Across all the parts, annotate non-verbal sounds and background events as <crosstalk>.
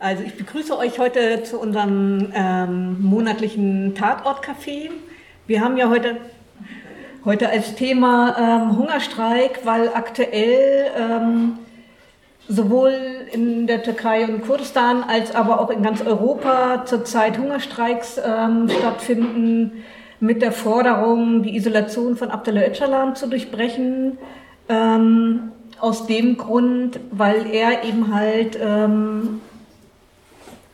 Also ich begrüße euch heute zu unserem ähm, monatlichen Tatortcafé. Wir haben ja heute, heute als Thema ähm, Hungerstreik, weil aktuell ähm, sowohl in der Türkei und Kurdistan als aber auch in ganz Europa zurzeit Hungerstreiks ähm, stattfinden mit der Forderung, die Isolation von Abdullah Öcalan zu durchbrechen. Ähm, aus dem Grund, weil er eben halt ähm,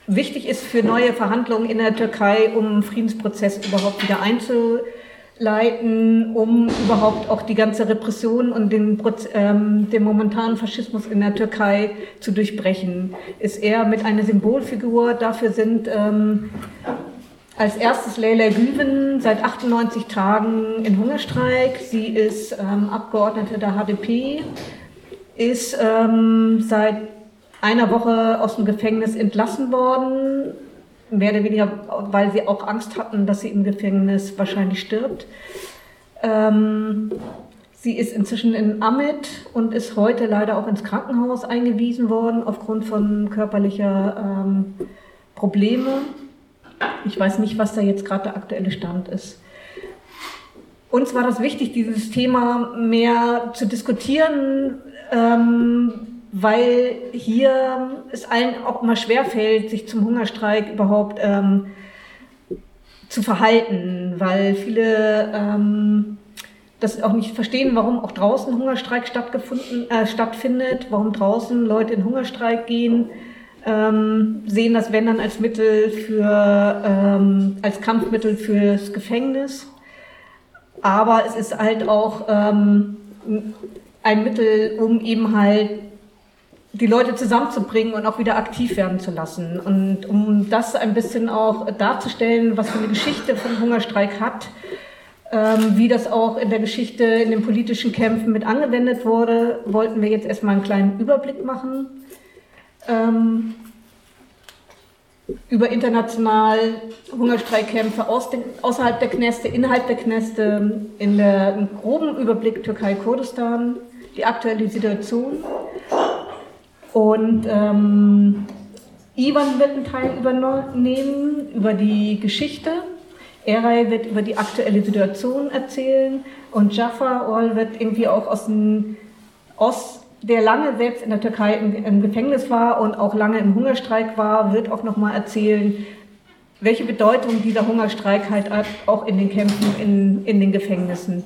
wichtig ist für neue Verhandlungen in der Türkei, um einen Friedensprozess überhaupt wieder einzuleiten, um überhaupt auch die ganze Repression und den, ähm, den momentanen Faschismus in der Türkei zu durchbrechen. Ist er mit einer Symbolfigur. Dafür sind ähm, als erstes Leila Güven seit 98 Tagen in Hungerstreik. Sie ist ähm, Abgeordnete der HDP, ist ähm, seit einer Woche aus dem Gefängnis entlassen worden, mehr oder weniger, weil sie auch Angst hatten, dass sie im Gefängnis wahrscheinlich stirbt. Ähm, sie ist inzwischen in Amit und ist heute leider auch ins Krankenhaus eingewiesen worden aufgrund von körperlicher ähm, Probleme. Ich weiß nicht, was da jetzt gerade der aktuelle Stand ist. Uns war das wichtig, dieses Thema mehr zu diskutieren. Ähm, weil hier es allen auch immer schwerfällt, sich zum Hungerstreik überhaupt ähm, zu verhalten, weil viele ähm, das auch nicht verstehen, warum auch draußen Hungerstreik stattgefunden, äh, stattfindet, warum draußen Leute in Hungerstreik gehen, ähm, sehen das wenn dann als Mittel für, ähm, als Kampfmittel fürs Gefängnis. Aber es ist halt auch ähm, ein Mittel, um eben halt die Leute zusammenzubringen und auch wieder aktiv werden zu lassen. Und um das ein bisschen auch darzustellen, was für eine Geschichte von Hungerstreik hat, ähm, wie das auch in der Geschichte, in den politischen Kämpfen mit angewendet wurde, wollten wir jetzt erstmal einen kleinen Überblick machen. Ähm, über international Hungerstreikkämpfe aus den, außerhalb der Kneste, innerhalb der Kneste, in der groben Überblick Türkei-Kurdistan, die aktuelle Situation und ähm, Ivan wird einen Teil übernehmen über die Geschichte. Eray wird über die aktuelle Situation erzählen und Jafar Ol wird irgendwie auch aus dem Ost, der lange selbst in der Türkei im, im Gefängnis war und auch lange im Hungerstreik war, wird auch nochmal erzählen, welche Bedeutung dieser Hungerstreik halt auch in den Kämpfen in, in den Gefängnissen.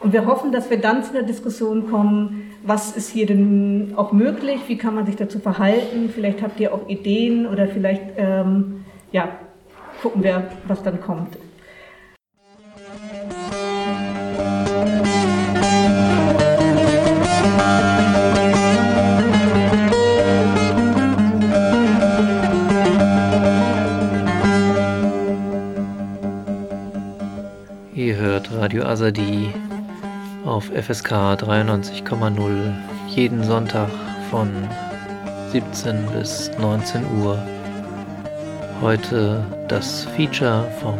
Und wir hoffen, dass wir dann zu einer Diskussion kommen, was ist hier denn auch möglich, wie kann man sich dazu verhalten, vielleicht habt ihr auch Ideen oder vielleicht, ähm, ja, gucken wir, was dann kommt. Ihr hört Radio Azadi auf FSK 93,0 jeden Sonntag von 17 bis 19 Uhr. Heute das Feature vom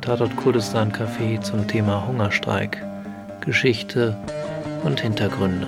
Tatort Kurdistan Café zum Thema Hungerstreik, Geschichte und Hintergründe.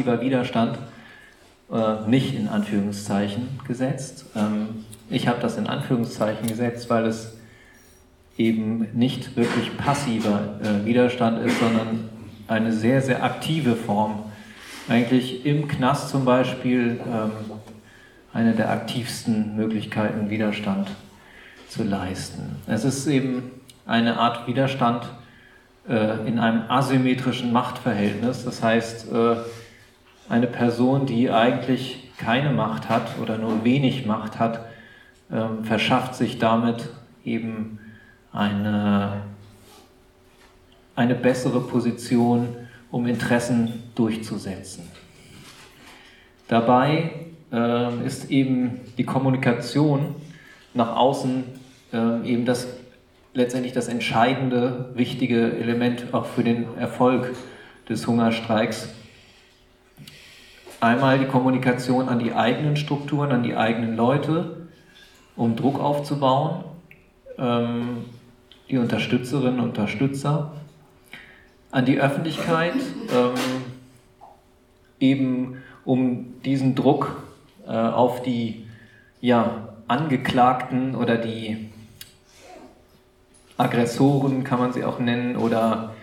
Passiver Widerstand, äh, nicht in Anführungszeichen gesetzt. Ähm, ich habe das in Anführungszeichen gesetzt, weil es eben nicht wirklich passiver äh, Widerstand ist, sondern eine sehr, sehr aktive Form. Eigentlich im Knast zum Beispiel ähm, eine der aktivsten Möglichkeiten, Widerstand zu leisten. Es ist eben eine Art Widerstand, äh, in einem asymmetrischen Machtverhältnis. Das heißt, äh, eine Person, die eigentlich keine Macht hat oder nur wenig Macht hat, ähm, verschafft sich damit eben eine, eine bessere Position, um Interessen durchzusetzen. Dabei äh, ist eben die Kommunikation nach außen äh, eben das letztendlich das entscheidende, wichtige Element auch für den Erfolg des Hungerstreiks. Einmal die Kommunikation an die eigenen Strukturen, an die eigenen Leute, um Druck aufzubauen, ähm, die Unterstützerinnen und Unterstützer, an die Öffentlichkeit, ähm, eben um diesen Druck äh, auf die ja, Angeklagten oder die Aggressoren kann man sie auch nennen oder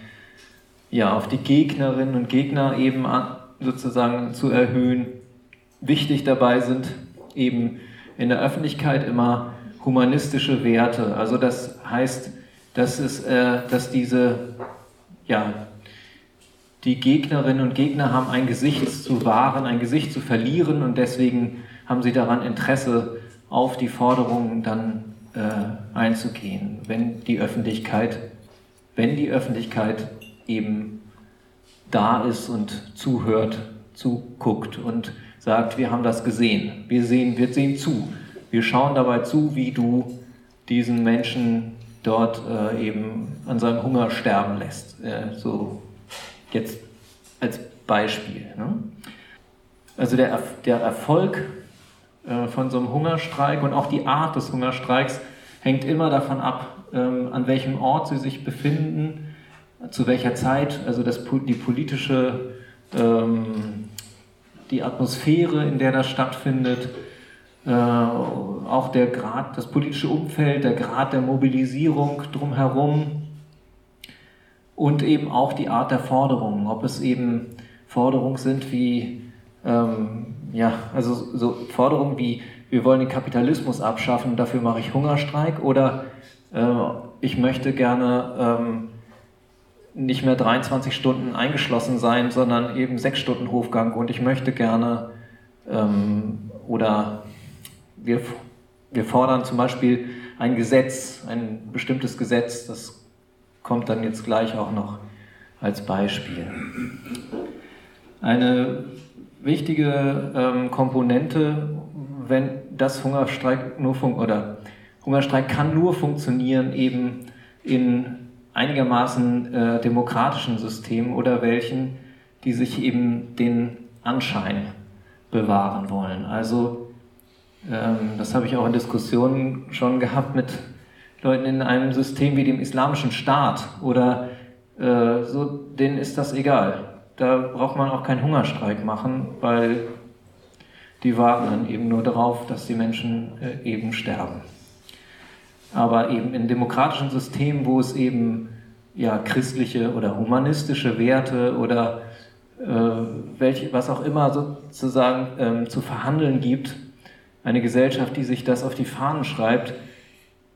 ja, auf die Gegnerinnen und Gegner eben sozusagen zu erhöhen. Wichtig dabei sind eben in der Öffentlichkeit immer humanistische Werte. Also das heißt, dass, es, äh, dass diese, ja, die Gegnerinnen und Gegner haben ein Gesicht zu wahren, ein Gesicht zu verlieren und deswegen haben sie daran Interesse, auf die Forderungen dann äh, einzugehen, wenn die Öffentlichkeit, wenn die Öffentlichkeit eben da ist und zuhört, zuguckt und sagt, wir haben das gesehen, wir sehen, wir sehen zu, wir schauen dabei zu, wie du diesen Menschen dort äh, eben an seinem Hunger sterben lässt. Äh, so jetzt als Beispiel. Ne? Also der, der Erfolg äh, von so einem Hungerstreik und auch die Art des Hungerstreiks hängt immer davon ab, ähm, an welchem Ort sie sich befinden, zu welcher Zeit, also das, die politische, ähm, die Atmosphäre, in der das stattfindet, äh, auch der Grad, das politische Umfeld, der Grad der Mobilisierung drumherum und eben auch die Art der Forderungen, ob es eben Forderungen sind wie ähm, ja, also so Forderungen wie, wir wollen den Kapitalismus abschaffen, dafür mache ich Hungerstreik oder äh, ich möchte gerne ähm, nicht mehr 23 Stunden eingeschlossen sein, sondern eben sechs Stunden Hofgang und ich möchte gerne ähm, oder wir, wir fordern zum Beispiel ein Gesetz, ein bestimmtes Gesetz, das kommt dann jetzt gleich auch noch als Beispiel. Eine wichtige ähm, Komponente, wenn das Hungerstreik nur fun oder Hungerstreik kann nur funktionieren eben in einigermaßen äh, demokratischen Systemen oder welchen, die sich eben den Anschein bewahren wollen. Also ähm, das habe ich auch in Diskussionen schon gehabt mit Leuten in einem System wie dem Islamischen Staat oder äh, so, denen ist das egal da braucht man auch keinen Hungerstreik machen, weil die warten dann eben nur darauf, dass die Menschen äh, eben sterben. Aber eben in demokratischen Systemen, wo es eben ja, christliche oder humanistische Werte oder äh, welche, was auch immer sozusagen ähm, zu verhandeln gibt, eine Gesellschaft, die sich das auf die Fahnen schreibt,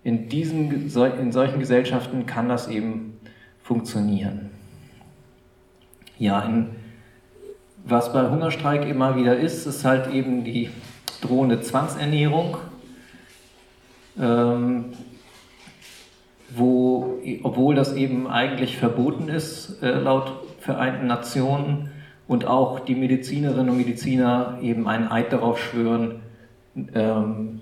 in, diesen, in solchen Gesellschaften kann das eben funktionieren. Ja, in, was bei Hungerstreik immer wieder ist, ist halt eben die drohende Zwangsernährung, ähm, wo, obwohl das eben eigentlich verboten ist, äh, laut Vereinten Nationen, und auch die Medizinerinnen und Mediziner eben einen Eid darauf schwören, ähm,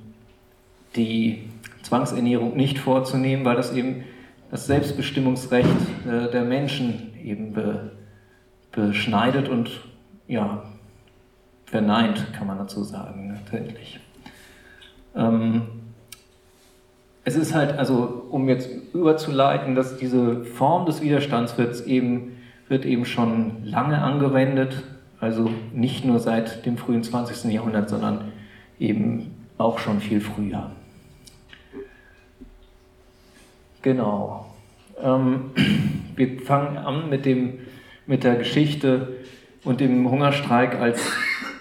die Zwangsernährung nicht vorzunehmen, weil das eben das Selbstbestimmungsrecht äh, der Menschen eben be beschneidet und ja, verneint, kann man dazu sagen, natürlich. Ähm, es ist halt, also um jetzt überzuleiten, dass diese Form des Widerstands wird eben, wird eben schon lange angewendet, also nicht nur seit dem frühen 20. Jahrhundert, sondern eben auch schon viel früher. Genau. Ähm, <clears throat> wir fangen an mit dem mit der Geschichte und dem Hungerstreik als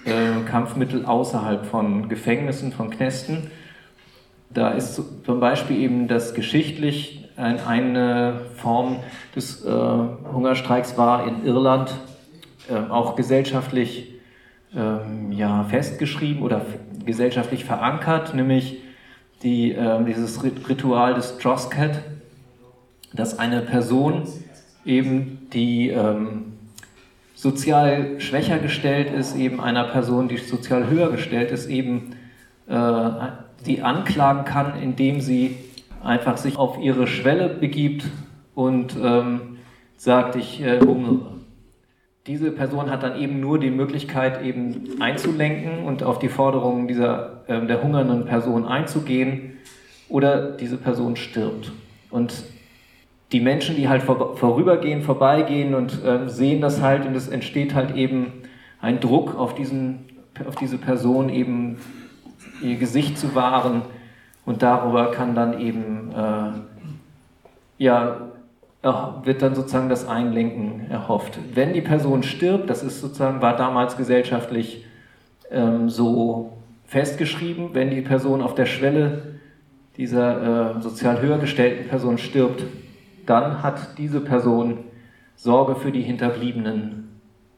äh, Kampfmittel außerhalb von Gefängnissen, von Knästen. Da ist zum Beispiel eben das geschichtlich eine Form des äh, Hungerstreiks war in Irland äh, auch gesellschaftlich ähm, ja, festgeschrieben oder gesellschaftlich verankert, nämlich die, äh, dieses Ritual des Troscat, dass eine Person eben, die ähm, sozial schwächer gestellt ist, eben einer Person, die sozial höher gestellt ist, eben äh, die anklagen kann, indem sie einfach sich auf ihre Schwelle begibt und ähm, sagt, ich äh, hungere. Diese Person hat dann eben nur die Möglichkeit, eben einzulenken und auf die Forderungen dieser, äh, der hungernden Person einzugehen oder diese Person stirbt. Und die Menschen, die halt vor, vorübergehen, vorbeigehen und äh, sehen das halt und es entsteht halt eben ein Druck auf, diesen, auf diese Person eben ihr Gesicht zu wahren und darüber kann dann eben äh, ja wird dann sozusagen das Einlenken erhofft. Wenn die Person stirbt, das ist sozusagen, war damals gesellschaftlich ähm, so festgeschrieben, wenn die Person auf der Schwelle dieser äh, sozial höher gestellten Person stirbt, dann hat diese Person Sorge für die Hinterbliebenen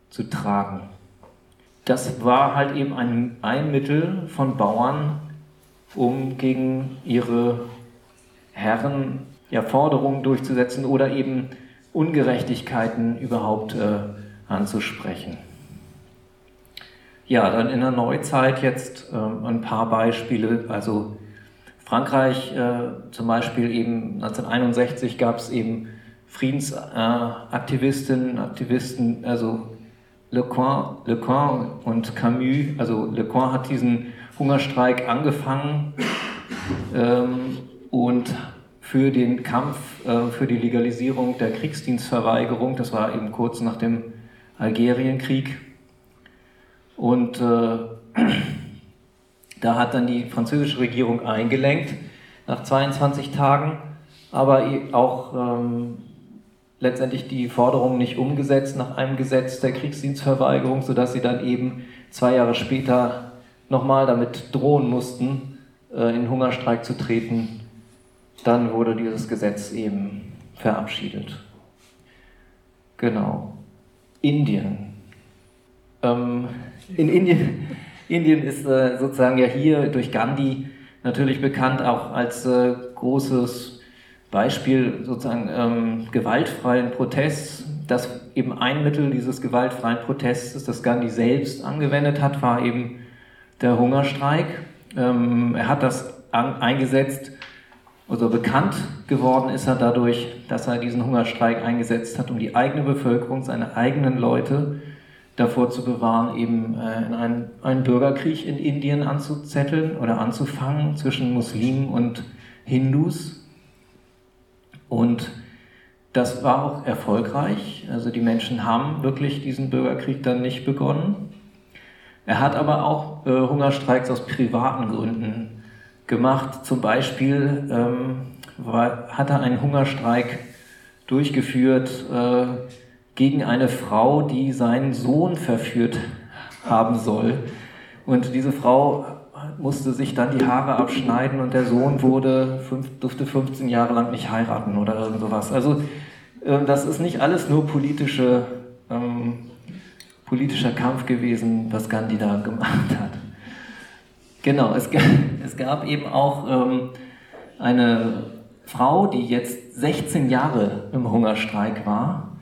zu tragen. Das war halt eben ein, ein Mittel von Bauern, um gegen ihre Herren ja, Forderungen durchzusetzen oder eben Ungerechtigkeiten überhaupt äh, anzusprechen. Ja, dann in der Neuzeit jetzt äh, ein paar Beispiele. Also Frankreich äh, zum Beispiel eben 1961 gab es eben Friedensaktivistinnen, Aktivisten, also Lecoin, Lecoin und Camus. Also Lecoin hat diesen Hungerstreik angefangen ähm, und für den Kampf äh, für die Legalisierung der Kriegsdienstverweigerung. Das war eben kurz nach dem Algerienkrieg. Und äh, da hat dann die französische Regierung eingelenkt nach 22 Tagen, aber auch ähm, letztendlich die Forderung nicht umgesetzt nach einem Gesetz der Kriegsdienstverweigerung, sodass sie dann eben zwei Jahre später nochmal damit drohen mussten, äh, in Hungerstreik zu treten dann wurde dieses Gesetz eben verabschiedet. Genau. Indien. Ähm, in Indien, <laughs> Indien ist äh, sozusagen ja hier durch Gandhi natürlich bekannt auch als äh, großes Beispiel sozusagen ähm, gewaltfreien Protests. Das eben ein Mittel dieses gewaltfreien Protests, das Gandhi selbst angewendet hat, war eben der Hungerstreik. Ähm, er hat das an, eingesetzt, also bekannt geworden ist er dadurch, dass er diesen Hungerstreik eingesetzt hat, um die eigene Bevölkerung, seine eigenen Leute davor zu bewahren, eben äh, in einen, einen Bürgerkrieg in Indien anzuzetteln oder anzufangen zwischen Muslimen und Hindus. Und das war auch erfolgreich. Also die Menschen haben wirklich diesen Bürgerkrieg dann nicht begonnen. Er hat aber auch äh, Hungerstreiks aus privaten Gründen gemacht. Zum Beispiel ähm, war, hat er einen Hungerstreik durchgeführt äh, gegen eine Frau, die seinen Sohn verführt haben soll. Und diese Frau musste sich dann die Haare abschneiden und der Sohn wurde, fünf, durfte 15 Jahre lang nicht heiraten oder irgend sowas. Also äh, das ist nicht alles nur politische, ähm, politischer Kampf gewesen, was Gandhi da gemacht hat. Genau, es, <laughs> es gab eben auch ähm, eine Frau, die jetzt 16 Jahre im Hungerstreik war,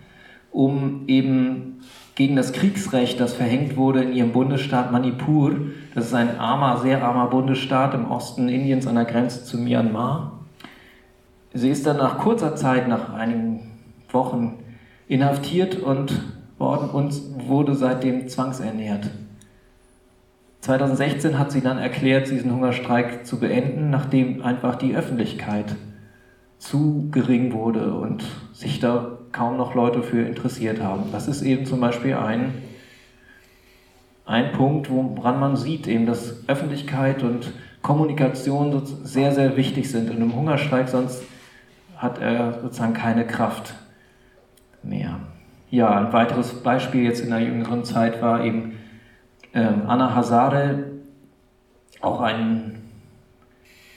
um eben gegen das Kriegsrecht, das verhängt wurde in ihrem Bundesstaat Manipur. Das ist ein armer, sehr armer Bundesstaat im Osten Indiens an der Grenze zu Myanmar. Sie ist dann nach kurzer Zeit, nach einigen Wochen, inhaftiert und worden und wurde seitdem zwangsernährt. 2016 hat sie dann erklärt, diesen Hungerstreik zu beenden, nachdem einfach die Öffentlichkeit zu gering wurde und sich da kaum noch Leute für interessiert haben. Das ist eben zum Beispiel ein, ein Punkt, woran man sieht, eben, dass Öffentlichkeit und Kommunikation sehr, sehr wichtig sind. In einem Hungerstreik sonst hat er sozusagen keine Kraft mehr. Ja, ein weiteres Beispiel jetzt in der jüngeren Zeit war eben ähm, Anna Hazare, auch ein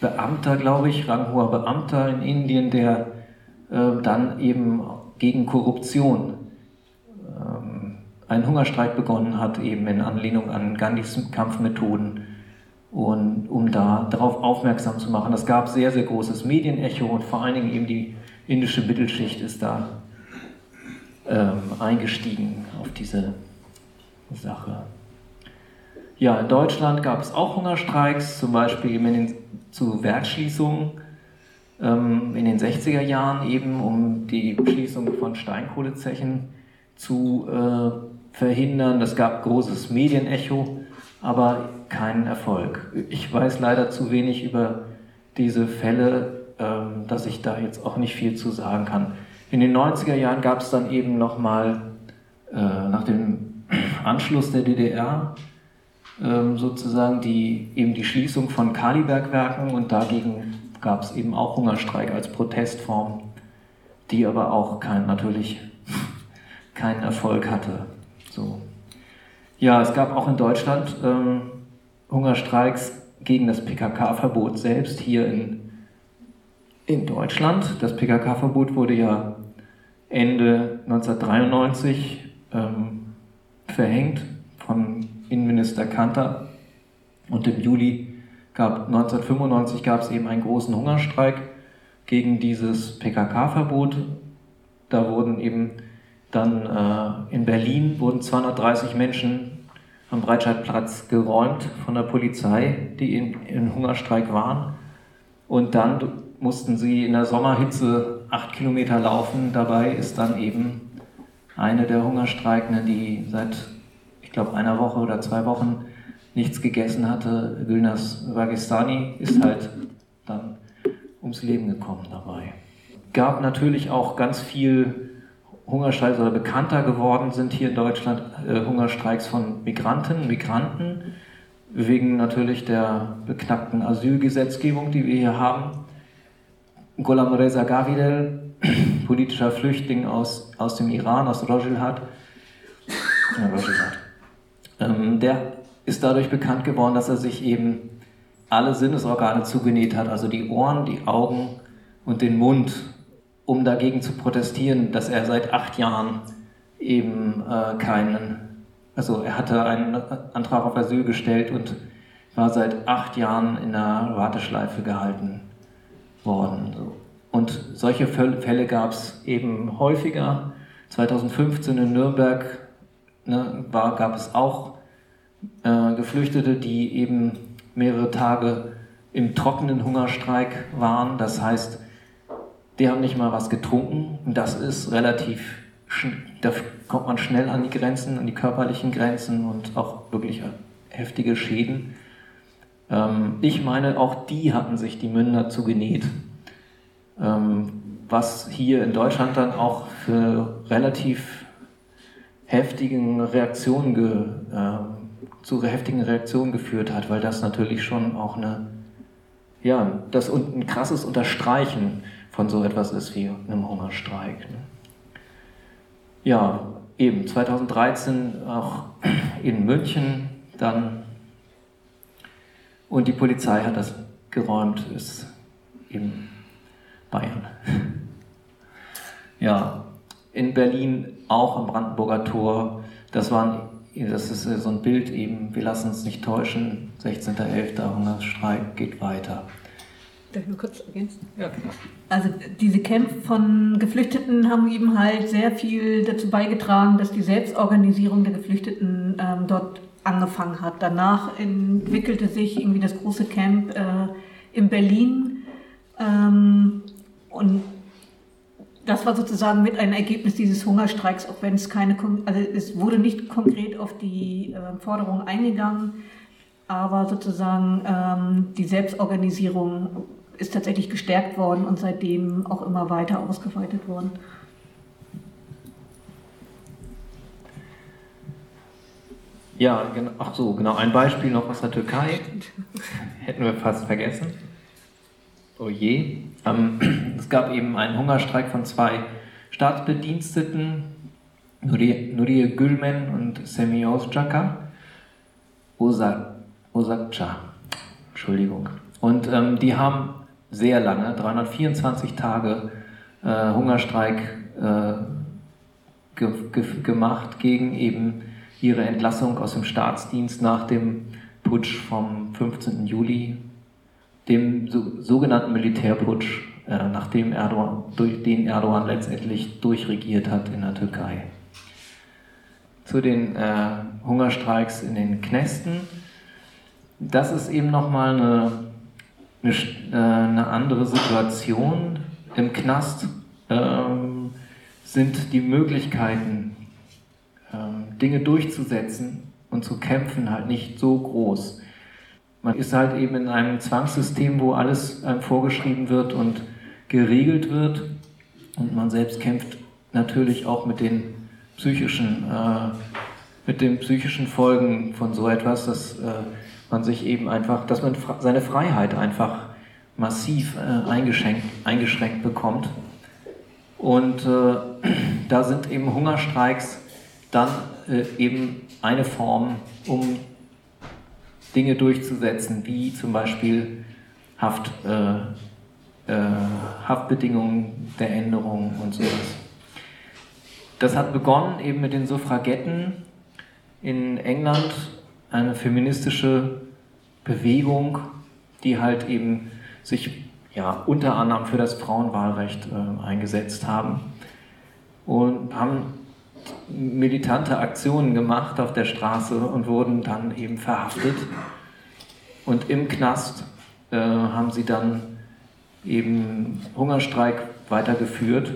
Beamter, glaube ich, ranghoher Beamter in Indien, der äh, dann eben gegen Korruption ähm, einen Hungerstreik begonnen hat, eben in Anlehnung an Gandhis Kampfmethoden und um da darauf aufmerksam zu machen. Das gab sehr, sehr großes Medienecho und vor allen Dingen eben die indische Mittelschicht ist da ähm, eingestiegen auf diese Sache. Ja, in Deutschland gab es auch Hungerstreiks, zum Beispiel eben den, zu Werkschließungen ähm, in den 60er Jahren, eben um die Schließung von Steinkohlezechen zu äh, verhindern. Das gab großes Medienecho, aber keinen Erfolg. Ich weiß leider zu wenig über diese Fälle, ähm, dass ich da jetzt auch nicht viel zu sagen kann. In den 90er Jahren gab es dann eben nochmal äh, nach dem <clears throat> Anschluss der DDR ähm, sozusagen die, eben die Schließung von Kalibergwerken und dagegen gab es eben auch Hungerstreik als Protestform, die aber auch kein, natürlich <laughs> keinen Erfolg hatte. So. Ja, es gab auch in Deutschland ähm, Hungerstreiks gegen das PKK-Verbot selbst hier in, in Deutschland. Das PKK-Verbot wurde ja Ende 1993 ähm, verhängt von Innenminister Kanter. Und im Juli gab 1995 gab es eben einen großen Hungerstreik gegen dieses PKK-Verbot. Da wurden eben dann äh, in Berlin wurden 230 Menschen am Breitscheidplatz geräumt von der Polizei, die in, in Hungerstreik waren. Und dann mussten sie in der Sommerhitze acht Kilometer laufen. Dabei ist dann eben eine der Hungerstreikenden, die seit ich glaube, einer Woche oder zwei Wochen nichts gegessen hatte, Gülnas Vagestani, ist halt dann ums Leben gekommen dabei. Gab natürlich auch ganz viel Hungerstreiks oder bekannter geworden sind hier in Deutschland äh, Hungerstreiks von Migranten, Migranten, wegen natürlich der beknackten Asylgesetzgebung, die wir hier haben. Gholam Reza Gavidel, <clears throat> politischer Flüchtling aus, aus dem Iran, aus Rojilhat, ja, Rojilhat ähm, der ist dadurch bekannt geworden, dass er sich eben alle Sinnesorgane zugenäht hat, also die Ohren, die Augen und den Mund, um dagegen zu protestieren, dass er seit acht Jahren eben äh, keinen, also er hatte einen Antrag auf Asyl gestellt und war seit acht Jahren in der Warteschleife gehalten worden. Und solche Fälle gab es eben häufiger. 2015 in Nürnberg ne, war, gab es auch äh, Geflüchtete, die eben mehrere Tage im trockenen Hungerstreik waren. Das heißt, die haben nicht mal was getrunken. Und das ist relativ, da kommt man schnell an die Grenzen, an die körperlichen Grenzen und auch wirklich heftige Schäden. Ähm, ich meine, auch die hatten sich die Münder zugenäht. Ähm, was hier in Deutschland dann auch für relativ heftigen Reaktionen ge, äh, zu heftigen Reaktionen geführt hat, weil das natürlich schon auch eine, ja, das ein krasses Unterstreichen von so etwas ist wie einem Hungerstreik. Ne? Ja, eben 2013 auch <clears throat> in München dann und die Polizei hat das geräumt, ist in Bayern. <laughs> Ja, in Berlin auch am Brandenburger Tor. Das waren das ist so ein Bild eben, wir lassen uns nicht täuschen, 16.11. Hungerstreik geht weiter. Darf ich nur kurz ergänzen? Ja, klar. Also diese Kämpfe von Geflüchteten haben eben halt sehr viel dazu beigetragen, dass die Selbstorganisierung der Geflüchteten ähm, dort angefangen hat. Danach entwickelte sich irgendwie das große Camp äh, in Berlin ähm, und das war sozusagen mit ein Ergebnis dieses Hungerstreiks, auch wenn es keine, also es wurde nicht konkret auf die äh, Forderung eingegangen, aber sozusagen ähm, die Selbstorganisierung ist tatsächlich gestärkt worden und seitdem auch immer weiter ausgeweitet worden. Ja, genau, ach so, genau, ein Beispiel noch aus der Türkei. <laughs> Hätten wir fast vergessen. Oh je. Ähm, es gab eben einen Hungerstreik von zwei Staatsbediensteten, Nuriye Gülmen und Semih Özcaka. Osakca, Entschuldigung. Und ähm, die haben sehr lange, 324 Tage, äh, Hungerstreik äh, ge ge gemacht gegen eben ihre Entlassung aus dem Staatsdienst nach dem Putsch vom 15. Juli, dem so, sogenannten Militärputsch, äh, nachdem Erdogan, durch den Erdogan letztendlich durchregiert hat in der Türkei. Zu den äh, Hungerstreiks in den Knästen. Das ist eben nochmal eine, eine, äh, eine andere Situation. Im Knast ähm, sind die Möglichkeiten, ähm, Dinge durchzusetzen und zu kämpfen, halt nicht so groß. Man ist halt eben in einem Zwangssystem, wo alles einem vorgeschrieben wird und geregelt wird. Und man selbst kämpft natürlich auch mit den psychischen, äh, mit den psychischen Folgen von so etwas, dass äh, man sich eben einfach, dass man seine Freiheit einfach massiv äh, eingeschränkt, eingeschränkt bekommt. Und äh, <clears throat> da sind eben Hungerstreiks dann äh, eben eine Form, um Dinge durchzusetzen, wie zum Beispiel Haft, äh, äh, Haftbedingungen der Änderung und sowas. Das hat begonnen eben mit den Suffragetten in England, eine feministische Bewegung, die halt eben sich ja, unter anderem für das Frauenwahlrecht äh, eingesetzt haben und haben militante Aktionen gemacht auf der Straße und wurden dann eben verhaftet. Und im Knast äh, haben sie dann eben Hungerstreik weitergeführt,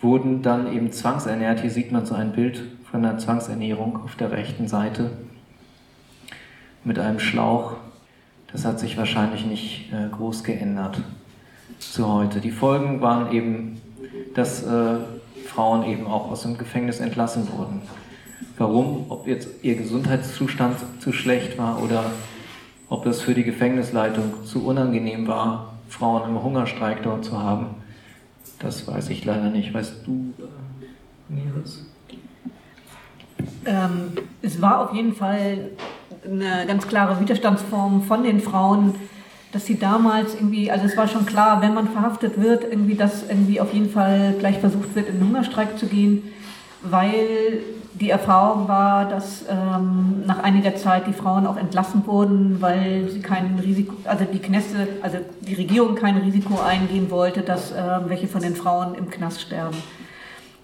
wurden dann eben zwangsernährt. Hier sieht man so ein Bild von der Zwangsernährung auf der rechten Seite mit einem Schlauch. Das hat sich wahrscheinlich nicht äh, groß geändert zu heute. Die Folgen waren eben, dass äh, Frauen eben auch aus dem Gefängnis entlassen wurden. Warum? Ob jetzt ihr Gesundheitszustand zu schlecht war oder ob das für die Gefängnisleitung zu unangenehm war, Frauen im Hungerstreik dort zu haben, das weiß ich leider nicht. Weißt du, äh? Ähm, es war auf jeden Fall eine ganz klare Widerstandsform von den Frauen, dass sie damals irgendwie, also es war schon klar, wenn man verhaftet wird, irgendwie, dass irgendwie auf jeden Fall gleich versucht wird, in den Hungerstreik zu gehen, weil die Erfahrung war, dass ähm, nach einiger Zeit die Frauen auch entlassen wurden, weil sie kein Risiko, also die Knäste, also die Regierung kein Risiko eingehen wollte, dass äh, welche von den Frauen im Knast sterben.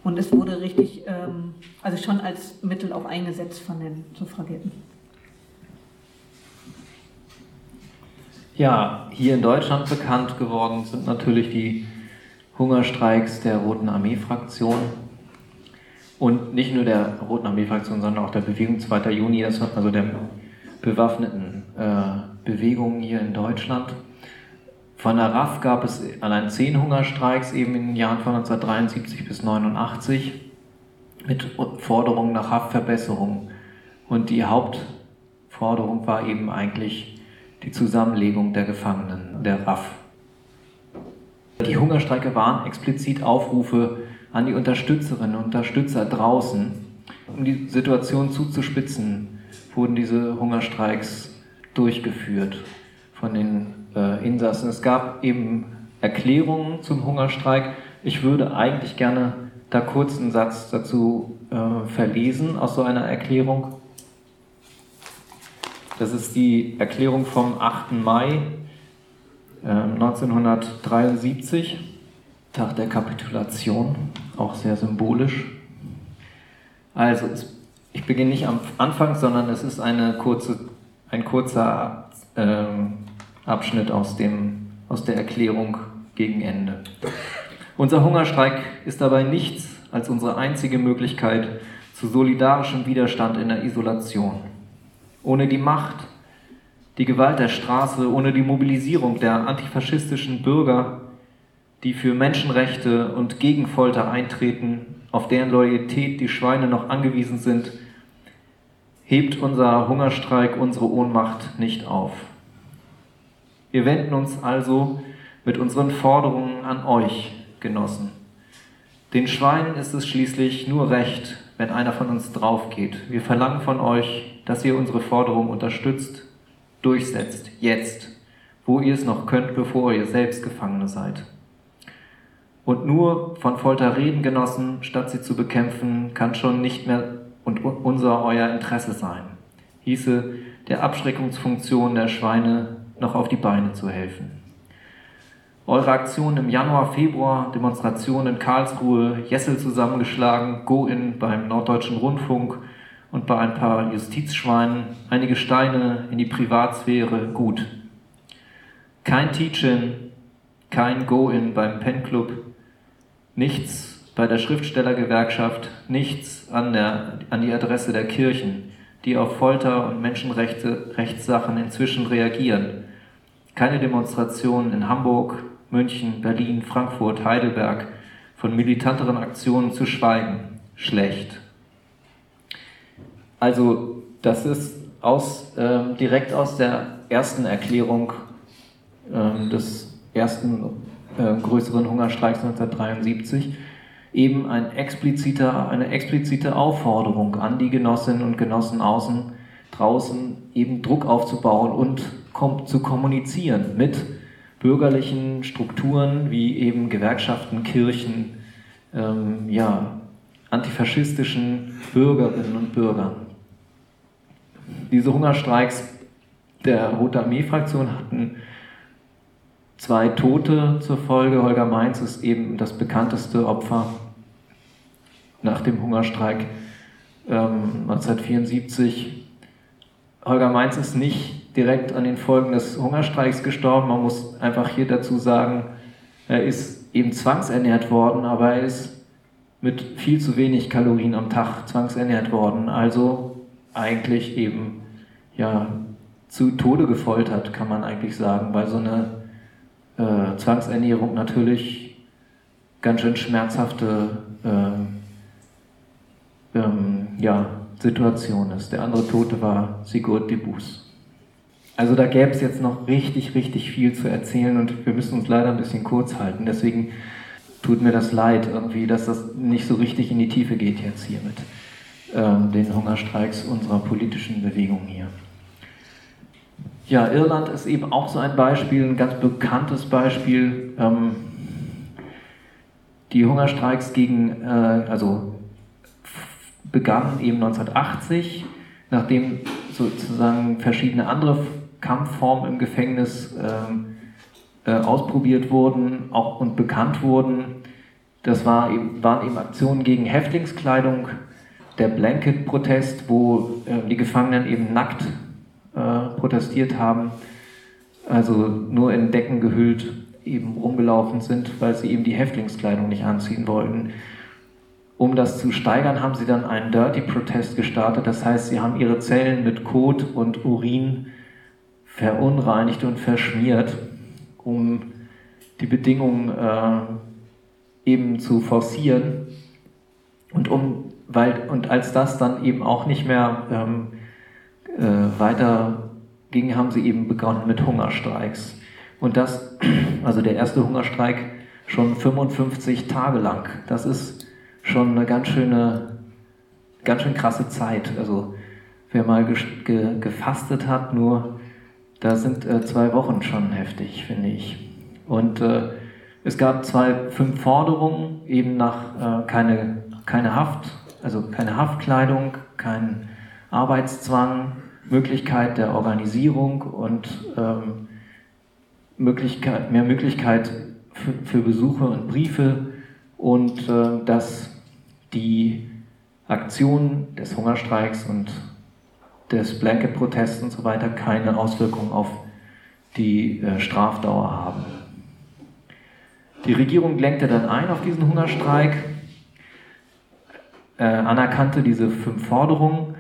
Und es wurde richtig, ähm, also schon als Mittel auch eingesetzt von den Suffragetten. Ja, hier in Deutschland bekannt geworden sind natürlich die Hungerstreiks der Roten Armee-Fraktion. Und nicht nur der Roten Armee-Fraktion, sondern auch der Bewegung 2. Juni, also der bewaffneten äh, Bewegungen hier in Deutschland. Von der RAF gab es allein zehn Hungerstreiks eben in den Jahren von 1973 bis 1989 mit Forderungen nach Haftverbesserung. Und die Hauptforderung war eben eigentlich die Zusammenlegung der Gefangenen, der RAF. Die Hungerstreike waren explizit Aufrufe an die Unterstützerinnen und Unterstützer draußen. Um die Situation zuzuspitzen, wurden diese Hungerstreiks durchgeführt von den äh, Insassen. Es gab eben Erklärungen zum Hungerstreik. Ich würde eigentlich gerne da kurz einen Satz dazu äh, verlesen aus so einer Erklärung. Das ist die Erklärung vom 8. Mai äh, 1973, Tag der Kapitulation, auch sehr symbolisch. Also, ich beginne nicht am Anfang, sondern es ist eine kurze, ein kurzer äh, Abschnitt aus, dem, aus der Erklärung gegen Ende. Unser Hungerstreik ist dabei nichts als unsere einzige Möglichkeit zu solidarischem Widerstand in der Isolation ohne die Macht, die Gewalt der Straße, ohne die Mobilisierung der antifaschistischen Bürger, die für Menschenrechte und gegen Folter eintreten, auf deren Loyalität die Schweine noch angewiesen sind, hebt unser Hungerstreik unsere Ohnmacht nicht auf. Wir wenden uns also mit unseren Forderungen an euch, Genossen. Den Schweinen ist es schließlich nur recht, wenn einer von uns draufgeht. Wir verlangen von euch, dass ihr unsere Forderung unterstützt, durchsetzt, jetzt, wo ihr es noch könnt, bevor ihr selbst Gefangene seid. Und nur von Folter reden genossen, statt sie zu bekämpfen, kann schon nicht mehr und unser euer Interesse sein. Hieße der Abschreckungsfunktion der Schweine noch auf die Beine zu helfen. Eure Aktionen im Januar, Februar, Demonstrationen in Karlsruhe, Jessel zusammengeschlagen, Go-In beim Norddeutschen Rundfunk und bei ein paar Justizschweinen, einige Steine in die Privatsphäre, gut. Kein Teach-In, kein Go-In beim Pen-Club, nichts bei der Schriftstellergewerkschaft, nichts an, der, an die Adresse der Kirchen, die auf Folter und Menschenrechtssachen inzwischen reagieren. Keine Demonstrationen in Hamburg, München, Berlin, Frankfurt, Heidelberg, von militanteren Aktionen zu schweigen. Schlecht. Also das ist aus, äh, direkt aus der ersten Erklärung äh, des ersten äh, größeren Hungerstreiks 1973 eben ein expliziter, eine explizite Aufforderung an die Genossinnen und Genossen außen, draußen eben Druck aufzubauen und kom zu kommunizieren mit bürgerlichen Strukturen wie eben Gewerkschaften, Kirchen, ähm, ja, antifaschistischen Bürgerinnen und Bürgern. Diese Hungerstreiks der Rote Armee-Fraktion hatten zwei Tote zur Folge. Holger Mainz ist eben das bekannteste Opfer nach dem Hungerstreik ähm, 1974. Holger Mainz ist nicht direkt an den Folgen des Hungerstreiks gestorben. Man muss einfach hier dazu sagen, er ist eben zwangsernährt worden, aber er ist mit viel zu wenig Kalorien am Tag zwangsernährt worden. Also eigentlich eben ja zu Tode gefoltert, kann man eigentlich sagen, weil so eine äh, Zwangsernährung natürlich ganz schön schmerzhafte äh, ähm, ja, Situation ist. Der andere Tote war Sigurd de Bus. Also da gäbe es jetzt noch richtig, richtig viel zu erzählen und wir müssen uns leider ein bisschen kurz halten. Deswegen tut mir das leid irgendwie, dass das nicht so richtig in die Tiefe geht jetzt hier mit ähm, den Hungerstreiks unserer politischen Bewegung hier. Ja, Irland ist eben auch so ein Beispiel, ein ganz bekanntes Beispiel. Ähm, die Hungerstreiks gegen, äh, also begannen eben 1980, nachdem sozusagen verschiedene andere Kampfformen im Gefängnis ähm, äh, ausprobiert wurden auch, und bekannt wurden. Das war eben, waren eben Aktionen gegen Häftlingskleidung, der Blanket-Protest, wo äh, die Gefangenen eben nackt äh, protestiert haben, also nur in Decken gehüllt eben rumgelaufen sind, weil sie eben die Häftlingskleidung nicht anziehen wollten. Um das zu steigern, haben sie dann einen Dirty Protest gestartet. Das heißt, sie haben ihre Zellen mit Kot und Urin verunreinigt und verschmiert, um die Bedingungen äh, eben zu forcieren. Und, um, weil, und als das dann eben auch nicht mehr ähm, äh, weiter ging, haben sie eben begonnen mit Hungerstreiks. Und das, <clears throat> also der erste Hungerstreik schon 55 Tage lang. Das ist schon eine ganz schöne, ganz schön krasse Zeit. Also wer mal ge ge gefastet hat, nur da sind äh, zwei Wochen schon heftig, finde ich. Und äh, es gab zwei, fünf Forderungen, eben nach äh, keine, keine Haft, also keine Haftkleidung, kein Arbeitszwang, Möglichkeit der Organisierung und ähm, Möglichkeit, mehr Möglichkeit für, für, Besuche und Briefe und äh, dass die Aktionen des Hungerstreiks und des Blanket-Protests und so weiter keine Auswirkungen auf die äh, Strafdauer haben. Die Regierung lenkte dann ein auf diesen Hungerstreik, äh, anerkannte diese fünf Forderungen,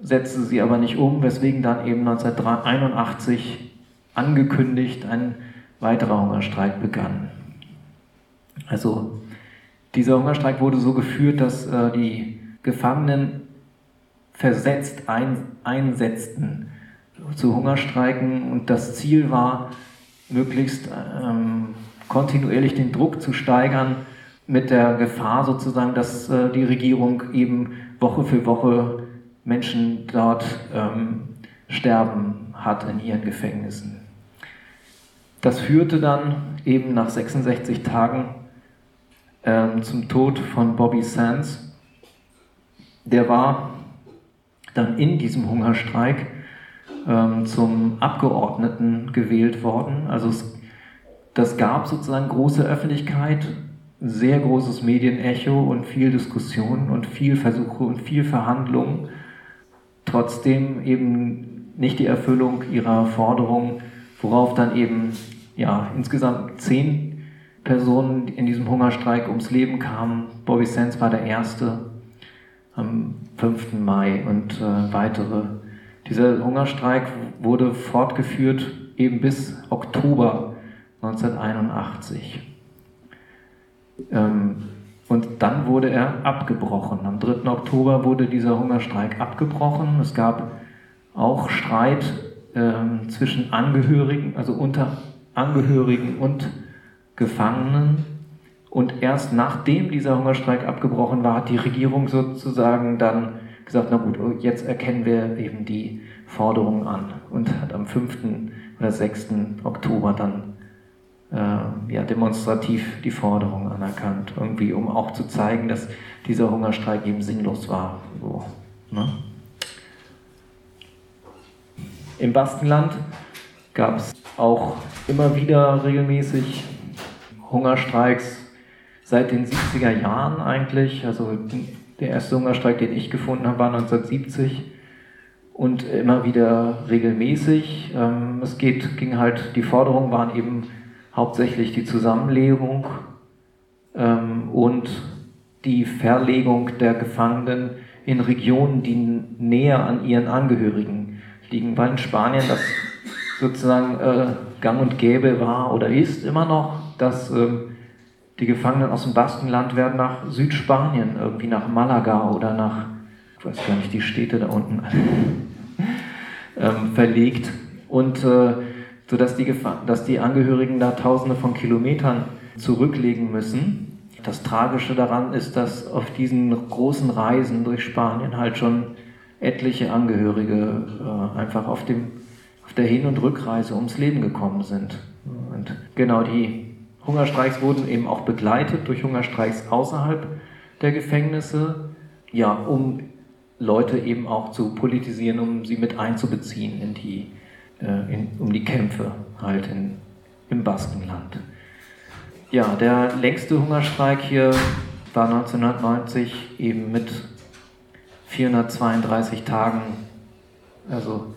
setzte sie aber nicht um, weswegen dann eben 1981 angekündigt ein weiterer Hungerstreik begann. Also dieser Hungerstreik wurde so geführt, dass äh, die Gefangenen versetzt ein, einsetzten zu Hungerstreiken und das Ziel war, möglichst ähm, kontinuierlich den Druck zu steigern mit der Gefahr sozusagen, dass äh, die Regierung eben Woche für Woche Menschen dort ähm, sterben hat in ihren Gefängnissen. Das führte dann eben nach 66 Tagen ähm, zum Tod von Bobby Sands. Der war dann in diesem Hungerstreik ähm, zum Abgeordneten gewählt worden. Also es, das gab sozusagen große Öffentlichkeit, sehr großes Medienecho und viel Diskussion und viel Versuche und viel Verhandlungen. Trotzdem eben nicht die Erfüllung ihrer Forderung, worauf dann eben ja, insgesamt zehn Personen in diesem Hungerstreik ums Leben kamen. Bobby Sands war der erste am 5. Mai und äh, weitere. Dieser Hungerstreik wurde fortgeführt eben bis Oktober 1981. Ähm, und dann wurde er abgebrochen. Am 3. Oktober wurde dieser Hungerstreik abgebrochen. Es gab auch Streit ähm, zwischen Angehörigen, also unter Angehörigen und Gefangenen. Und erst nachdem dieser Hungerstreik abgebrochen war, hat die Regierung sozusagen dann gesagt, na gut, jetzt erkennen wir eben die Forderungen an und hat am 5. oder 6. Oktober dann äh, ja, demonstrativ die Forderungen anerkannt, irgendwie um auch zu zeigen, dass dieser Hungerstreik eben sinnlos war. So, ne? Im Baskenland gab es auch immer wieder regelmäßig Hungerstreiks seit den 70er Jahren eigentlich. Also der erste Hungerstreik, den ich gefunden habe, war 1970 und immer wieder regelmäßig. Ähm, es geht, ging halt, die Forderungen waren eben hauptsächlich die Zusammenlegung ähm, und die Verlegung der Gefangenen in Regionen, die näher an ihren Angehörigen liegen, weil in Spanien das <laughs> sozusagen äh, gang und gäbe war oder ist immer noch, dass ähm, die Gefangenen aus dem Baskenland werden nach Südspanien, irgendwie nach Malaga oder nach, ich weiß gar nicht, die Städte da unten <laughs> ähm, verlegt. Und äh, sodass die, dass die Angehörigen da tausende von Kilometern zurücklegen müssen. Das Tragische daran ist, dass auf diesen großen Reisen durch Spanien halt schon etliche Angehörige äh, einfach auf dem auf der Hin- und Rückreise ums Leben gekommen sind. Und genau die Hungerstreiks wurden eben auch begleitet durch Hungerstreiks außerhalb der Gefängnisse, ja, um Leute eben auch zu politisieren, um sie mit einzubeziehen in die, äh, in, um die Kämpfe halt in, im Baskenland. Ja, der längste Hungerstreik hier war 1990 eben mit 432 Tagen, also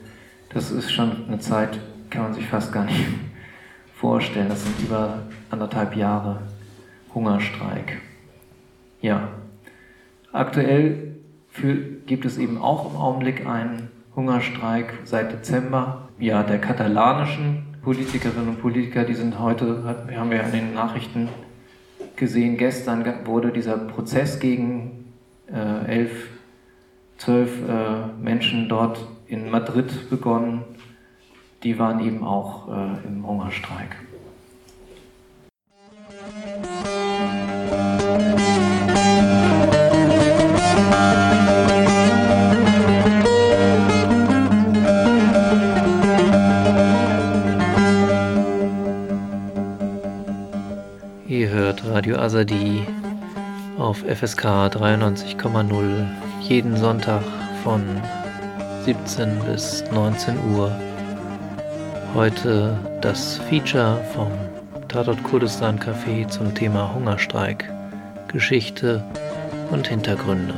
das ist schon eine Zeit, kann man sich fast gar nicht <laughs> vorstellen. Das sind über anderthalb Jahre Hungerstreik. Ja, aktuell für, gibt es eben auch im Augenblick einen Hungerstreik seit Dezember. Ja, der katalanischen Politikerinnen und Politiker, die sind heute, haben wir in den Nachrichten gesehen, gestern wurde dieser Prozess gegen äh, elf, zwölf äh, Menschen dort in Madrid begonnen, die waren eben auch äh, im Hungerstreik. Hört Radio Azadi auf FSK 93,0 jeden Sonntag von 17 bis 19 Uhr. Heute das Feature vom Tatort Kurdistan Café zum Thema Hungerstreik, Geschichte und Hintergründe.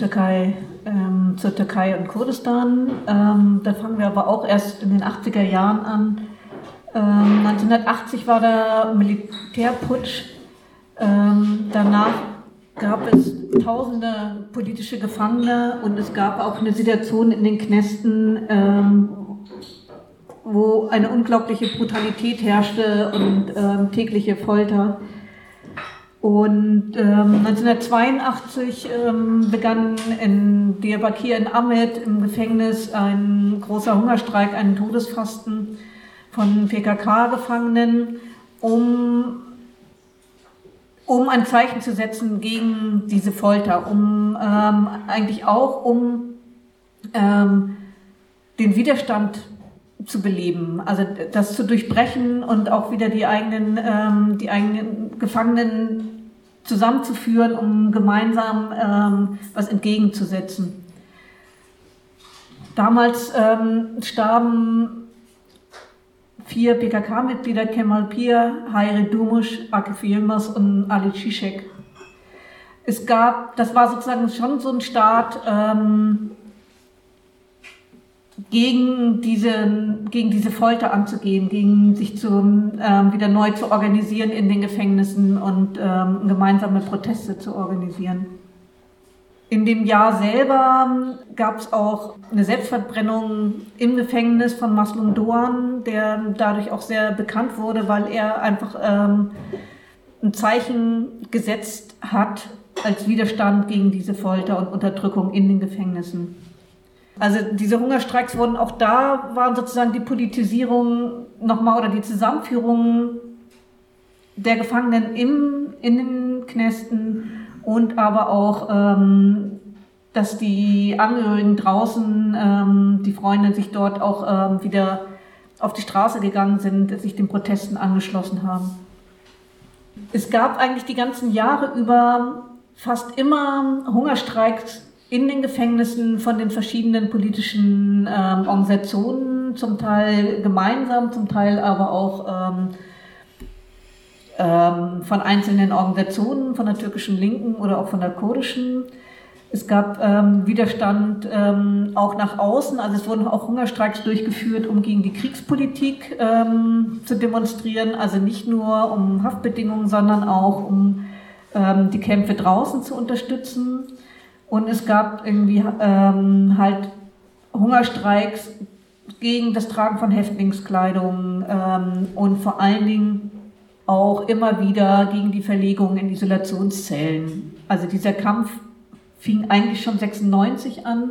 Türkei, ähm, zur Türkei und Kurdistan. Ähm, da fangen wir aber auch erst in den 80er Jahren an. Ähm, 1980 war der Militärputsch. Ähm, danach gab es tausende politische Gefangene und es gab auch eine Situation in den Knästen, ähm, wo eine unglaubliche Brutalität herrschte und ähm, tägliche Folter. Und ähm, 1982 ähm, begann in Diyarbakir in Ahmed im Gefängnis ein großer Hungerstreik, ein Todesfasten von PKK-Gefangenen, um, um ein Zeichen zu setzen gegen diese Folter, um ähm, eigentlich auch um ähm, den Widerstand zu beleben, also das zu durchbrechen und auch wieder die eigenen, ähm, die eigenen Gefangenen zusammenzuführen, um gemeinsam ähm, was entgegenzusetzen. Damals ähm, starben vier PKK-Mitglieder, Kemal Pir, Hayri Dumush, Akif Yilmaz und Ali Zizek. Es gab, das war sozusagen schon so ein Start, ähm, gegen diese, gegen diese Folter anzugehen, gegen sich zu, ähm, wieder neu zu organisieren in den Gefängnissen und ähm, gemeinsame Proteste zu organisieren. In dem Jahr selber gab es auch eine Selbstverbrennung im Gefängnis von Maslum Doan, der dadurch auch sehr bekannt wurde, weil er einfach ähm, ein Zeichen gesetzt hat als Widerstand gegen diese Folter und Unterdrückung in den Gefängnissen. Also diese Hungerstreiks wurden auch da, waren sozusagen die Politisierung nochmal oder die Zusammenführung der Gefangenen im, in den Knästen und aber auch, ähm, dass die Angehörigen draußen, ähm, die Freunde sich dort auch ähm, wieder auf die Straße gegangen sind, sich den Protesten angeschlossen haben. Es gab eigentlich die ganzen Jahre über fast immer Hungerstreiks in den Gefängnissen von den verschiedenen politischen ähm, Organisationen, zum Teil gemeinsam, zum Teil aber auch ähm, ähm, von einzelnen Organisationen, von der türkischen Linken oder auch von der kurdischen. Es gab ähm, Widerstand ähm, auch nach außen, also es wurden auch Hungerstreiks durchgeführt, um gegen die Kriegspolitik ähm, zu demonstrieren, also nicht nur um Haftbedingungen, sondern auch um ähm, die Kämpfe draußen zu unterstützen. Und es gab irgendwie ähm, halt Hungerstreiks gegen das Tragen von Häftlingskleidung ähm, und vor allen Dingen auch immer wieder gegen die Verlegung in Isolationszellen. Also dieser Kampf fing eigentlich schon 96 an,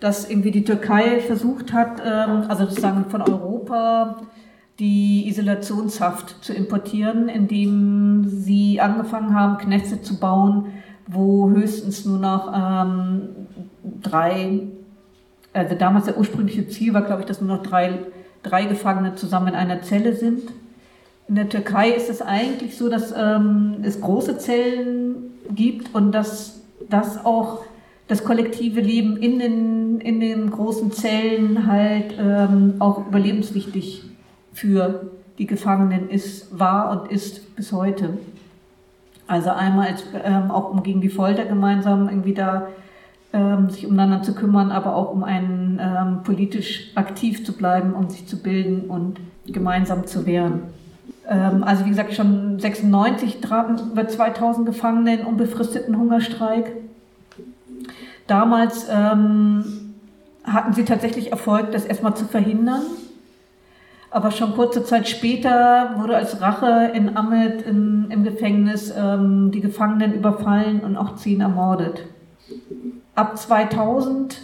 dass irgendwie die Türkei versucht hat, ähm, also sozusagen von Europa die Isolationshaft zu importieren, indem sie angefangen haben, Knäste zu bauen, wo höchstens nur noch ähm, drei, also damals der ursprüngliche Ziel war, glaube ich, dass nur noch drei, drei Gefangene zusammen in einer Zelle sind. In der Türkei ist es eigentlich so, dass ähm, es große Zellen gibt und dass das auch das kollektive Leben in den, in den großen Zellen halt ähm, auch überlebenswichtig für die Gefangenen ist, war und ist bis heute. Also einmal ähm, auch um gegen die Folter gemeinsam irgendwie da ähm, sich umeinander zu kümmern, aber auch um einen ähm, politisch aktiv zu bleiben, um sich zu bilden und gemeinsam zu wehren. Ähm, also wie gesagt, schon 96 tragen über 2000 Gefangene in unbefristeten Hungerstreik. Damals ähm, hatten sie tatsächlich Erfolg, das erstmal zu verhindern. Aber schon kurze Zeit später wurde als Rache in Ahmed in, im Gefängnis ähm, die Gefangenen überfallen und auch zehn ermordet. Ab 2000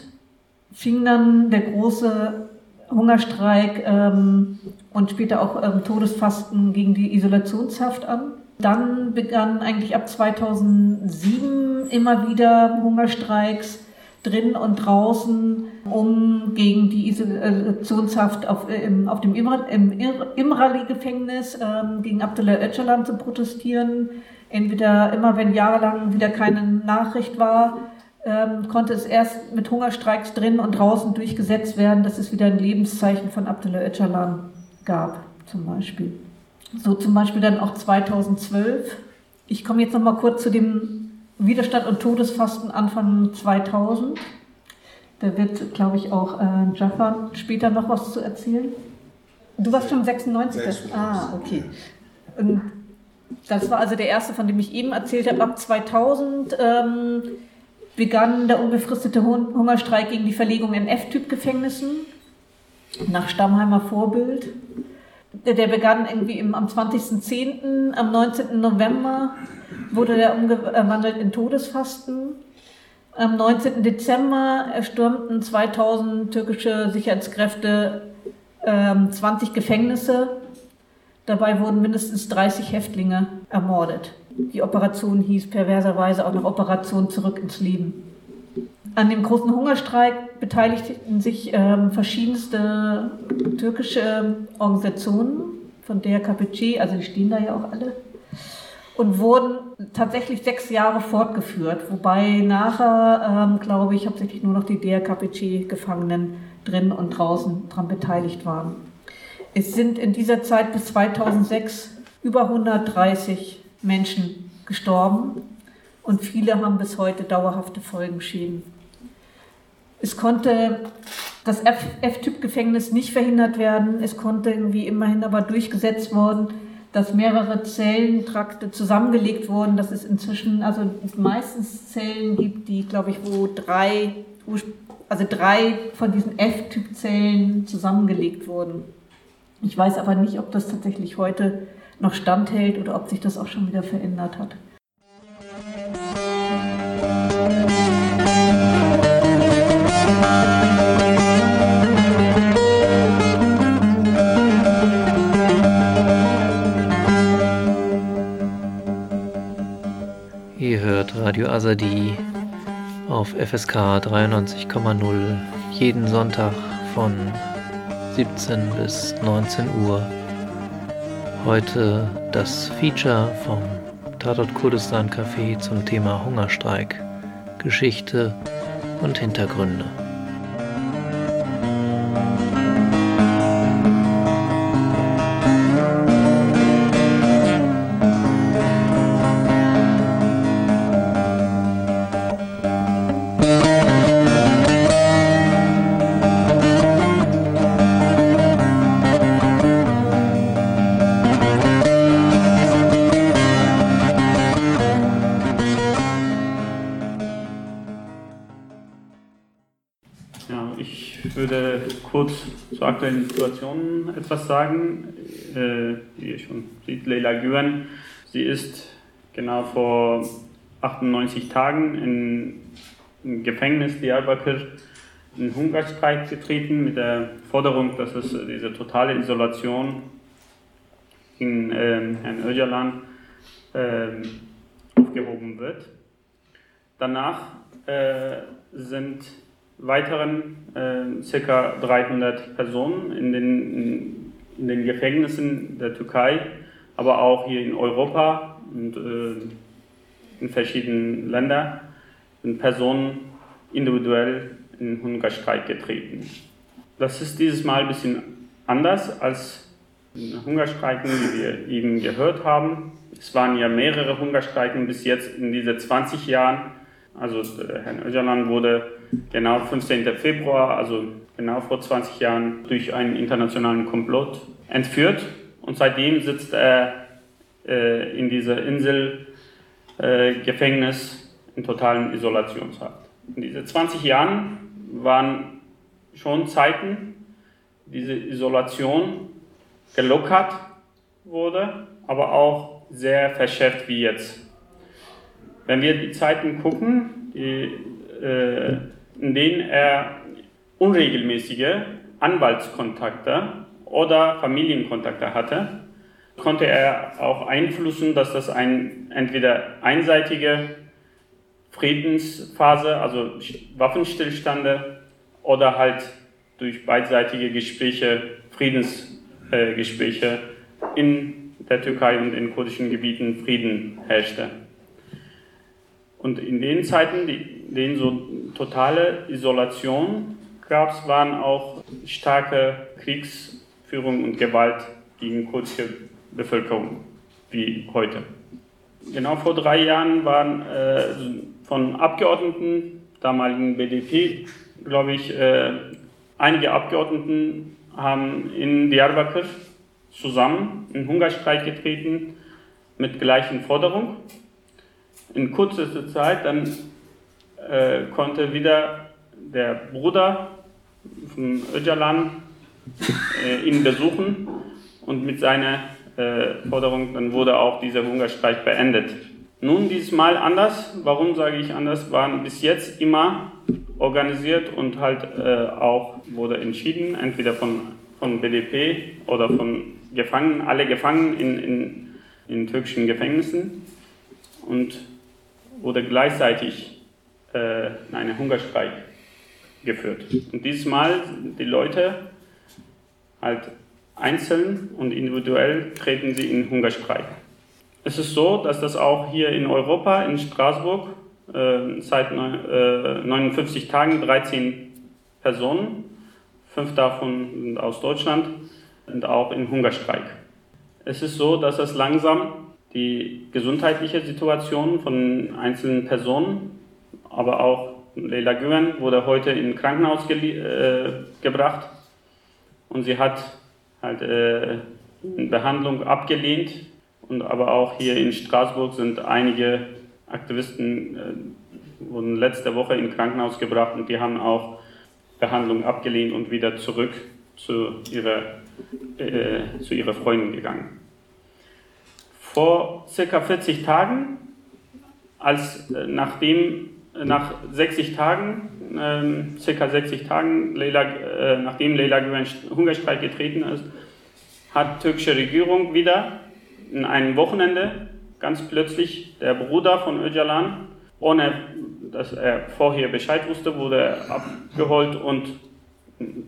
fing dann der große Hungerstreik ähm, und später auch ähm, Todesfasten gegen die Isolationshaft an. Dann begann eigentlich ab 2007 immer wieder Hungerstreiks drin und draußen, um gegen die Isolationshaft auf, äh, auf dem Imrali-Gefängnis ähm, gegen Abdullah Öcalan zu protestieren. Entweder immer, wenn jahrelang wieder keine Nachricht war, ähm, konnte es erst mit Hungerstreiks drin und draußen durchgesetzt werden, dass es wieder ein Lebenszeichen von Abdullah Öcalan gab, zum Beispiel. So zum Beispiel dann auch 2012. Ich komme jetzt noch mal kurz zu dem Widerstand und Todesfasten Anfang 2000. Da wird, glaube ich, auch äh, Jaffa später noch was zu erzählen. Du warst schon 96. 96. Ah, okay. Und das war also der erste, von dem ich eben erzählt habe. Ab 2000 ähm, begann der unbefristete Hungerstreik gegen die Verlegung in F-Typ-Gefängnissen nach Stammheimer Vorbild. Der begann irgendwie im, am 20.10., am 19. November wurde der umgewandelt in Todesfasten. Am 19. Dezember erstürmten 2000 türkische Sicherheitskräfte ähm, 20 Gefängnisse. Dabei wurden mindestens 30 Häftlinge ermordet. Die Operation hieß perverserweise auch noch Operation Zurück ins Leben. An dem großen Hungerstreik beteiligten sich ähm, verschiedenste türkische Organisationen, von der KPC, also die stehen da ja auch alle, und wurden tatsächlich sechs Jahre fortgeführt, wobei nachher, ähm, glaube ich, hauptsächlich nur noch die DRKPC-Gefangenen drin und draußen daran beteiligt waren. Es sind in dieser Zeit bis 2006 über 130 Menschen gestorben und viele haben bis heute dauerhafte Folgenschäden. Es konnte das F-Typ-Gefängnis nicht verhindert werden. Es konnte irgendwie immerhin aber durchgesetzt worden, dass mehrere Zellentrakte zusammengelegt wurden, dass es inzwischen also meistens Zellen gibt, die, glaube ich, wo drei, also drei von diesen F-Typ-Zellen zusammengelegt wurden. Ich weiß aber nicht, ob das tatsächlich heute noch standhält oder ob sich das auch schon wieder verändert hat. Ihr hört Radio Azadi auf FSK 93,0 jeden Sonntag von 17 bis 19 Uhr. Heute das Feature vom Tatort Kurdistan Café zum Thema Hungerstreik, Geschichte und Hintergründe. Aktuellen Situation etwas sagen. Äh, wie ihr schon sieht, Leila Güven, sie ist genau vor 98 Tagen in, im Gefängnis Diyarbakir in Hungerstreik getreten mit der Forderung, dass es diese totale Isolation in äh, Herrn Öcalan äh, aufgehoben wird. Danach äh, sind weiteren äh, ca. 300 Personen in den, in, in, den Gefängnissen der Türkei, aber auch hier in Europa und äh, in verschiedenen Ländern sind Personen individuell in Hungerstreik getreten. Das ist dieses Mal ein bisschen anders als Hungerstreiken, die wir eben gehört haben. Es waren ja mehrere Hungerstreiken bis jetzt in diesen 20 Jahren. Also äh, Herrn Öcalan wurde genau 15. Februar, also genau vor 20 Jahren, durch einen internationalen Komplott entführt. Und seitdem sitzt er äh, in dieser Insel äh, Gefängnis in totalen Isolationshaft. In diesen 20 Jahren waren schon Zeiten, diese Isolation gelockert wurde, aber auch sehr verschärft wie jetzt. Wenn wir die Zeiten gucken, die äh, in denen er unregelmäßige Anwaltskontakte oder Familienkontakte hatte, konnte er auch einflussen, dass das ein entweder einseitige Friedensphase, also Waffenstillstande oder halt durch beidseitige Gespräche, Friedensgespräche äh, in der Türkei und in kurdischen Gebieten Frieden herrschte. Und in den Zeiten, in denen so totale Isolation gab, waren auch starke Kriegsführung und Gewalt gegen kurdische Bevölkerung, wie heute. Genau vor drei Jahren waren äh, von Abgeordneten, damaligen BDP, glaube ich, äh, einige Abgeordneten haben in Diyarbakir zusammen in Hungerstreik getreten mit gleichen Forderungen in kurzer Zeit dann äh, konnte wieder der Bruder von Öcalan äh, ihn besuchen und mit seiner äh, Forderung, dann wurde auch dieser Hungerstreik beendet. Nun diesmal anders. Warum sage ich anders? Waren bis jetzt immer organisiert und halt äh, auch wurde entschieden, entweder von, von BDP oder von Gefangenen, alle Gefangenen in, in, in türkischen Gefängnissen und wurde gleichzeitig äh, einen Hungerstreik geführt. Und dieses Mal die Leute halt einzeln und individuell treten sie in Hungerstreik. Es ist so, dass das auch hier in Europa, in Straßburg, äh, seit äh, 59 Tagen 13 Personen, fünf davon sind aus Deutschland, sind auch in Hungerstreik. Es ist so, dass es langsam die gesundheitliche Situation von einzelnen Personen, aber auch Leila Güven wurde heute in Krankenhaus äh, gebracht und sie hat halt äh, Behandlung abgelehnt. Und aber auch hier in Straßburg sind einige Aktivisten äh, wurden letzte Woche in Krankenhaus gebracht und die haben auch Behandlung abgelehnt und wieder zurück zu ihrer, äh, zu ihrer Freundin gegangen. Vor circa 40 Tagen, als äh, nachdem nach 60 Tagen, äh, circa 60 Tagen, Leila, äh, nachdem Leila Güven Hungerstreik getreten ist, hat die türkische Regierung wieder in einem Wochenende ganz plötzlich der Bruder von Öcalan, ohne dass er vorher Bescheid wusste, wurde abgeholt und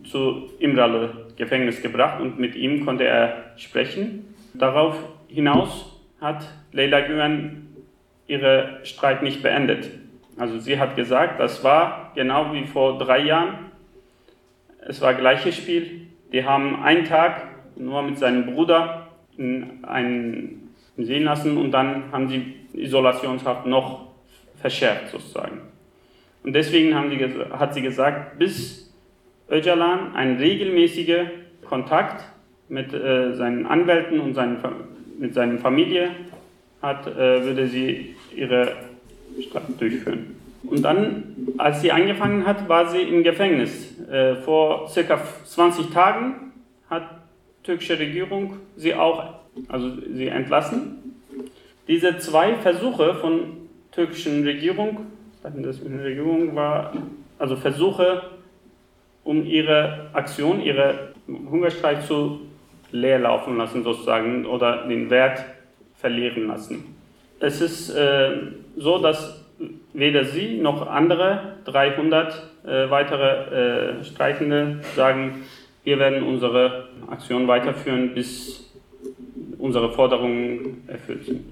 zu Imralı Gefängnis gebracht und mit ihm konnte er sprechen. Darauf hinaus hat Leila Güven ihren Streit nicht beendet. Also sie hat gesagt, das war genau wie vor drei Jahren. Es war gleiches Spiel. Die haben einen Tag nur mit seinem Bruder einen sehen lassen und dann haben sie Isolationshaft noch verschärft sozusagen. Und deswegen die, hat sie gesagt, bis Öcalan einen regelmäßigen Kontakt mit äh, seinen Anwälten und seinen, mit seiner Familie hat, äh, würde sie ihre durchführen. Und dann, als sie angefangen hat, war sie im Gefängnis. Äh, vor circa 20 Tagen hat die türkische Regierung sie auch, also sie entlassen. Diese zwei Versuche von türkischen Regierung, das Regierung war, also Versuche, um ihre Aktion, ihre Hungerstreik zu leer laufen lassen sozusagen oder den Wert verlieren lassen. Es ist äh, so, dass weder sie noch andere 300 äh, weitere äh, Streikende sagen, wir werden unsere Aktion weiterführen, bis unsere Forderungen erfüllt sind.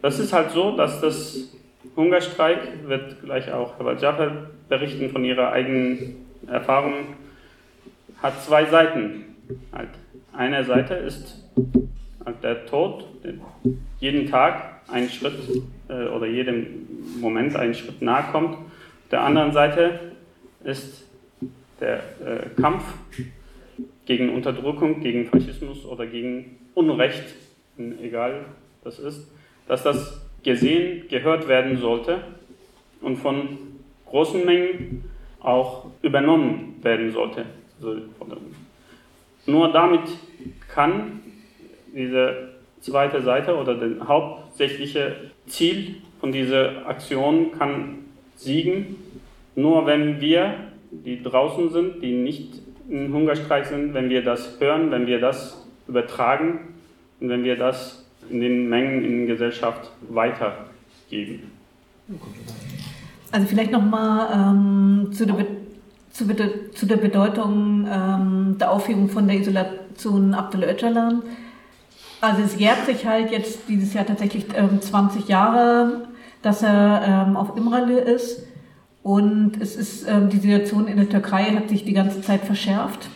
Das ist halt so, dass das Hungerstreik, wird gleich auch Herr Jaffer berichten von ihrer eigenen Erfahrung, hat zwei Seiten. Halt. Eine Seite ist der Tod, jeden Tag ein Schritt äh, oder jedem Moment einen Schritt nahe kommt. Auf der anderen Seite ist der äh, Kampf gegen Unterdrückung, gegen Faschismus oder gegen Unrecht, egal was ist, dass das gesehen, gehört werden sollte und von großen Mengen auch übernommen werden sollte. Also nur damit kann diese zweite Seite oder das hauptsächliche Ziel von dieser Aktion kann siegen, nur wenn wir, die draußen sind, die nicht im Hungerstreik sind, wenn wir das hören, wenn wir das übertragen und wenn wir das in den Mengen in der Gesellschaft weitergeben. Also vielleicht nochmal ähm, zu, der zu, zu, der Bedeutung ähm, der Aufhebung von der Isolation Abdel Öcalan. Also es jährt sich halt jetzt dieses Jahr tatsächlich ähm, 20 Jahre, dass er ähm, auf Imrale ist. Und es ist, ähm, die Situation in der Türkei hat sich die ganze Zeit verschärft.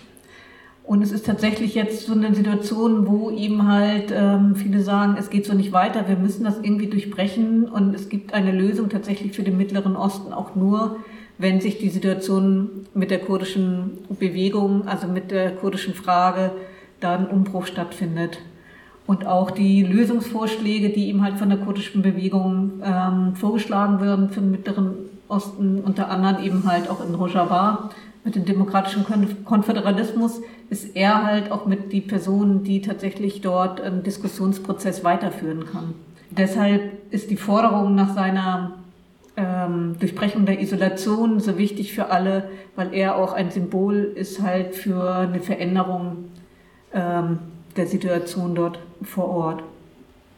Und es ist tatsächlich jetzt so eine Situation, wo eben halt ähm, viele sagen, es geht so nicht weiter, wir müssen das irgendwie durchbrechen. Und es gibt eine Lösung tatsächlich für den Mittleren Osten auch nur, wenn sich die Situation mit der kurdischen Bewegung, also mit der kurdischen Frage, da ein Umbruch stattfindet. Und auch die Lösungsvorschläge, die ihm halt von der kurdischen Bewegung ähm, vorgeschlagen werden für den Mittleren Osten, unter anderem eben halt auch in Rojava, mit dem demokratischen Konföderalismus ist er halt auch mit die Person, die tatsächlich dort einen Diskussionsprozess weiterführen kann. Deshalb ist die Forderung nach seiner ähm, Durchbrechung der Isolation so wichtig für alle, weil er auch ein Symbol ist halt für eine Veränderung ähm, der Situation dort vor Ort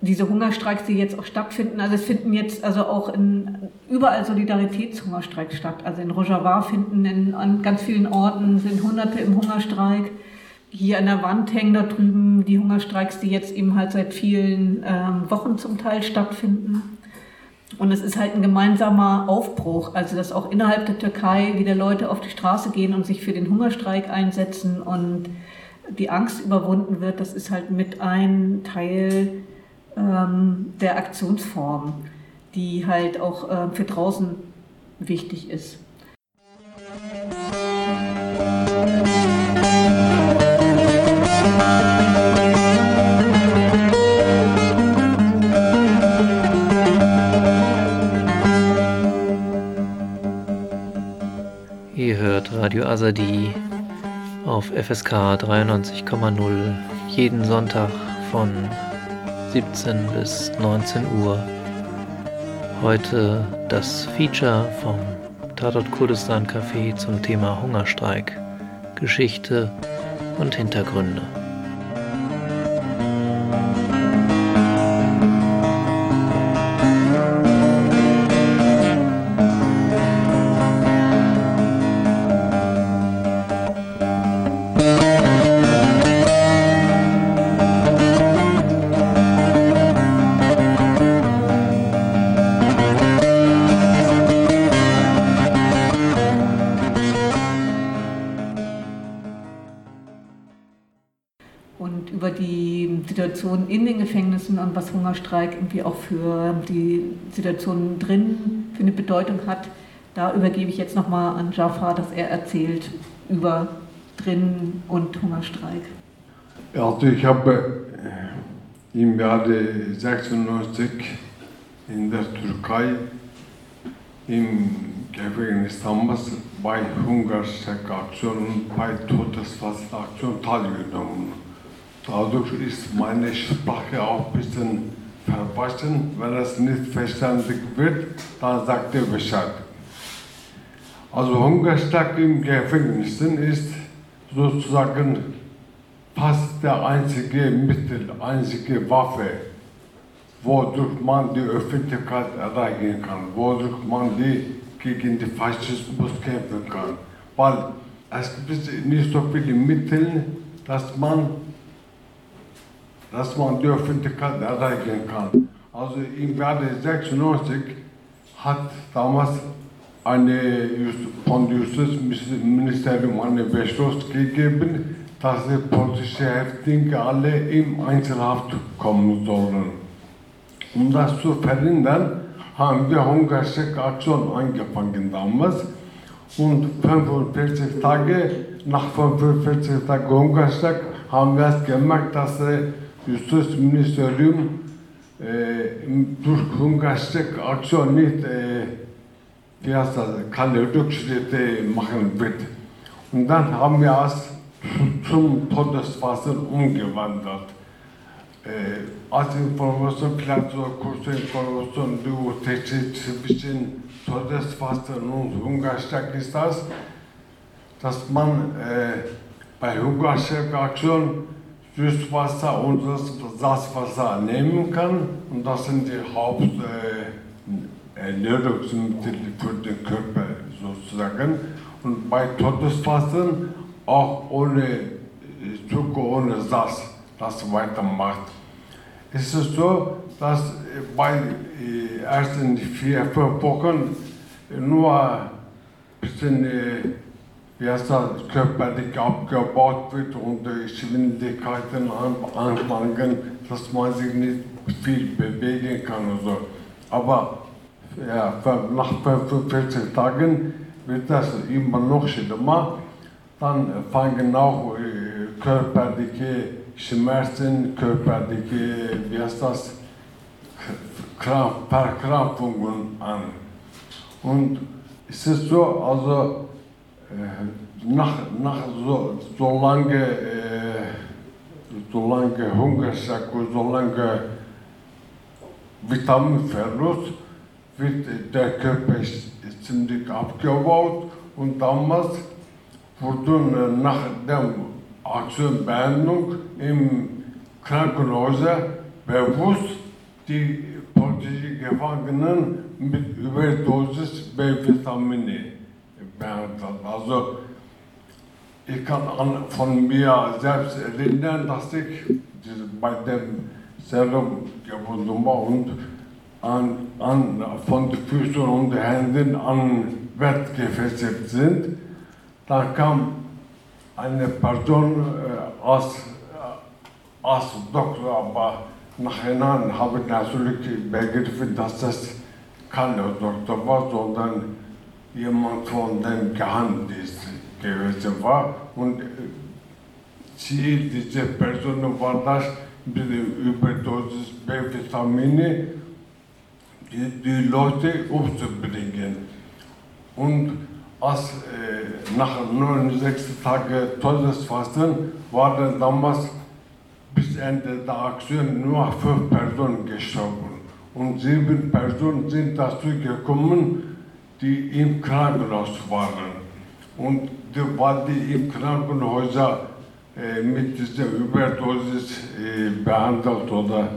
diese Hungerstreiks, die jetzt auch stattfinden, also es finden jetzt also auch in überall Solidaritätshungerstreiks statt. Also in Rojava finden in, an ganz vielen Orten sind Hunderte im Hungerstreik. Hier an der Wand hängen da drüben die Hungerstreiks, die jetzt eben halt seit vielen ähm, Wochen zum Teil stattfinden. Und es ist halt ein gemeinsamer Aufbruch, also dass auch innerhalb der Türkei wieder Leute auf die Straße gehen und sich für den Hungerstreik einsetzen und die Angst überwunden wird. Das ist halt mit ein Teil ähm, der Aktionsform, die halt auch äh, für draußen wichtig ist. Ihr hört Radio Azadi auf FSK 93,0 jeden Sonntag von 17 bis 19 Uhr. Heute das Feature vom Tatort Kurdistan Café zum Thema Hungerstreik, Geschichte und Hintergründe. Und was Hungerstreik irgendwie auch für die Situation drin für eine Bedeutung hat. Da übergebe ich jetzt nochmal an Jafar, dass er erzählt über drin und Hungerstreik. Also ich habe äh, im Jahre 96 in der Türkei im Gefängnis damals bei Hungerstreikaktion und bei Todesfastaktion teilgenommen. Dadurch ist meine Sprache auch ein bisschen verwaschen. Wenn es nicht verstanden wird, dann sagt er Bescheid. Also Hungerstag im Gefängnis ist sozusagen fast der einzige Mittel, einzige Waffe, wodurch man die Öffentlichkeit erreichen kann, wodurch man die gegen den Faschismus kämpfen kann. Weil es gibt nicht so viele Mittel, dass man dass man die Öffentlichkeit erreichen kann. Also im Jahre 96 hat damals eine, von Justizministerium einen Beschluss gegeben, dass die politische Häftlinge alle im Einzelhaft kommen sollen. Um das zu verhindern, haben wir Hungerstreikaktion angefangen damals. Und 45 Tage, nach 45 Tagen Hungerstreik, haben wir es gemerkt, dass Justizministerium durch Hungerstreikaktion nicht äh, wie heißt das, keine Rückschritte machen wird. Und dann haben wir es zum Todesfasten umgewandelt. Äh, als Information, vielleicht so kurze Information, Unterschied zwischen Todesfasten und Hungerstreik ist das, dass man äh, bei Hungerstreikaktion Süßwasser und Salzwasser nehmen kann. Und das sind die Haupternährungsmittel äh, für den Körper sozusagen. Und bei Todesfasten auch ohne Zucker, ohne Salz das weitermacht. Es ist so, dass bei äh, ersten vier, fünf Wochen nur ein bisschen das, körperlich abgebaut wird und die Schwindigkeiten anfangen, dass man sich nicht viel bewegen kann und so. Aber ja, nach 45 Tagen wird das immer noch schlimmer. Dann fangen auch äh, körperliche Schmerzen, körperliche, wie heißt das, Verkrampfungen an. Und es ist so, also nach, nach so, so lange, äh, so lange Hungersack und so lange Vitaminverlust wird der Körper ziemlich abgebaut und damals wurden nach der Aktionbehandlung im Krankenhaus bewusst die politischen Gefangenen mit Überdosis B-Vitamine behandelt. Also ich kann an, von mir selbst erinnern, dass ich bei dem Serum gebunden war und an, an, von den Füßen und den Händen an Bett gefesselt sind. Dann kam eine Person äh, als, äh, als Doktor, aber nachhinein habe ich natürlich begriffen, dass das kein Doktor war, sondern jemand von dem Geheimdienst gewesen war. Und sie, diese Person war das mit Überdosis B-Vitamine, die, die Leute umzubringen. Und als äh, nach 69 Tagen Todesfasten waren damals bis Ende der Aktion nur fünf Personen gestorben. Und sieben Personen sind dazu gekommen, die im Krankenhaus waren. Und die, weil die im Krankenhaus äh, mit dieser Überdosis äh, behandelt oder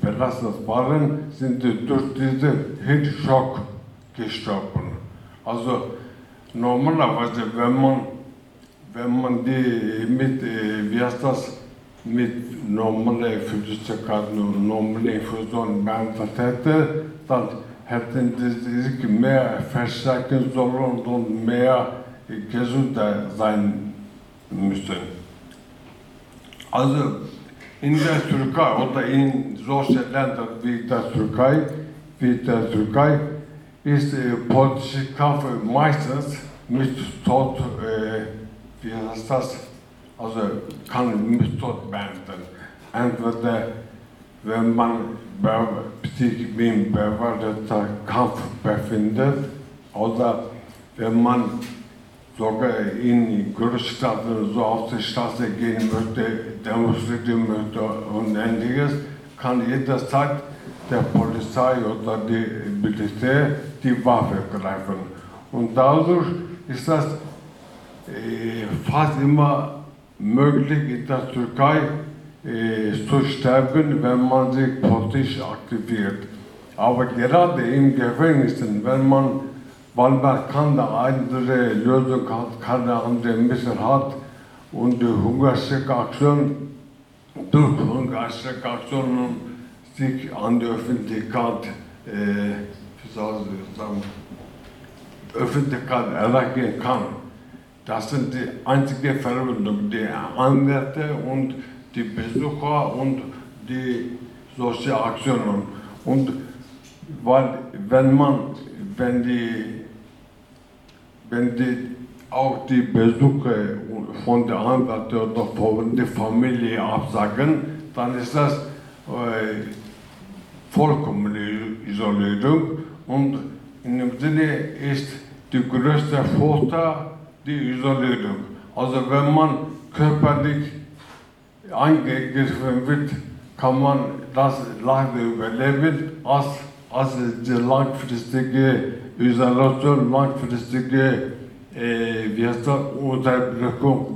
belastet waren, sind die durch diesen Hitzschock gestorben. Also normalerweise, wenn man, wenn man die mit, äh, wie heißt das, mit normalen Flüssigkeiten und normalen Infusionen behandelt hätte, dann hätten sich mehr verstärken sollen und mehr gesünder sein müssen. Also in der Türkei oder in solchen Ländern wie der Türkei, wie der Türkei ist äh, politische Kampf meistens mit Tod, äh, wie heißt das, also kann mit Tod beenden. Entweder sich im bewahrten Kampf befindet oder wenn man sogar in Großstädten so auf die Straße gehen möchte, demonstrieren möchte und ähnliches, kann jederzeit der Polizei oder die Militär die Waffe greifen. Und dadurch ist das äh, fast immer möglich in der Türkei zu sterben, wenn man sich politisch aktiviert. Aber gerade in Gefängnissen, wenn man weil man keine andere Lösung hat, keine andere Mittel hat und die Hungerstreikaktion, durch Hungerstreikaktionen sich an die Öffentlichkeit, äh, sagen, Öffentlichkeit erreichen kann. Das sind die einzigen Verbindungen, die Anwälte und die Besucher und die solche Aktionen. Und weil, wenn man, wenn die wenn die auch die Besuche von der Anwälte oder von der Familie absagen, dann ist das äh, vollkommene Isolierung und in dem Sinne ist die größte Vorteil die Isolierung. Also wenn man körperlich eingegriffen wird, kann man das lange überleben als, als die langfristige Isolation, langfristige äh, wie heißt das,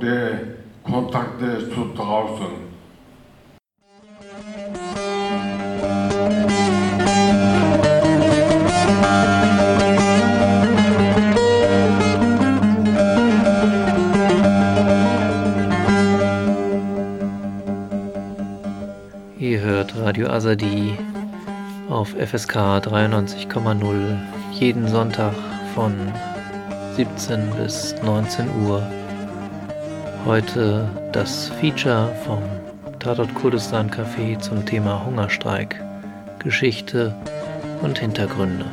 der Kontakte zu draußen. Ihr hört Radio Azadi auf FSK 93,0 jeden Sonntag von 17 bis 19 Uhr. Heute das Feature vom Tatort Kurdistan Café zum Thema Hungerstreik, Geschichte und Hintergründe.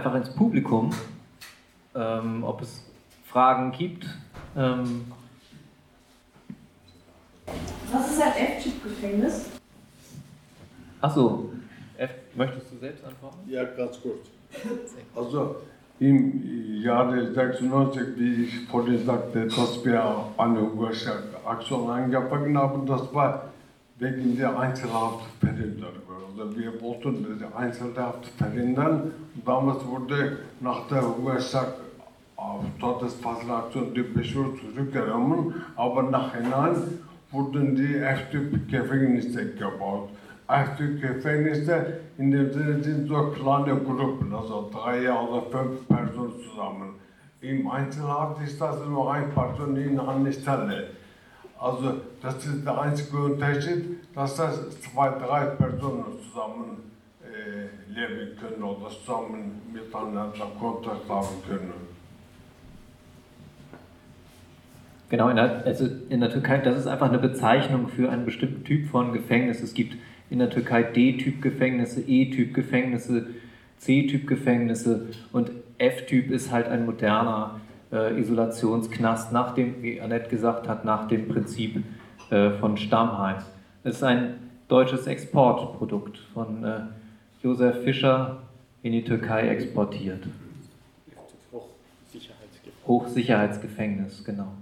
Einfach ins Publikum, ähm, ob es Fragen gibt. Ähm, Was ist ein F-Chip-Gefängnis? Achso, möchtest du selbst antworten? Ja, ganz kurz. <laughs> Also im Jahre 96, wie ich vorhin sagte, dass wir eine Aktion angefangen haben, das war wegen der Einzelhaft verhindern. Also wir wollten die Einzelhaft verhindern. Damals wurde nach der Todesfallaktion die Beschluss zurückgenommen, aber nachhinein wurden die F-Typ-Gefängnisse gebaut. F-Typ-Gefängnisse in dem Sinne sind so kleine Gruppen, also drei oder fünf Personen zusammen. Im Einzelhaft ist das nur eine Person in einer Stelle. Also das ist der einzige Unterschied, dass das zwei, drei Personen zusammen äh, leben können oder zusammen miteinander Kontakt haben können. Genau, in der, also in der Türkei, das ist einfach eine Bezeichnung für einen bestimmten Typ von Gefängnis. Es gibt in der Türkei D-Typ-Gefängnisse, E-Typ-Gefängnisse, C-Typ-Gefängnisse und F-Typ ist halt ein moderner äh, Isolationsknast nach dem, wie Annette gesagt hat, nach dem Prinzip äh, von Stammheim. Es ist ein deutsches Exportprodukt von äh, Josef Fischer in die Türkei exportiert. Hochsicherheitsgefängnis. Hochsicherheitsgefängnis, genau.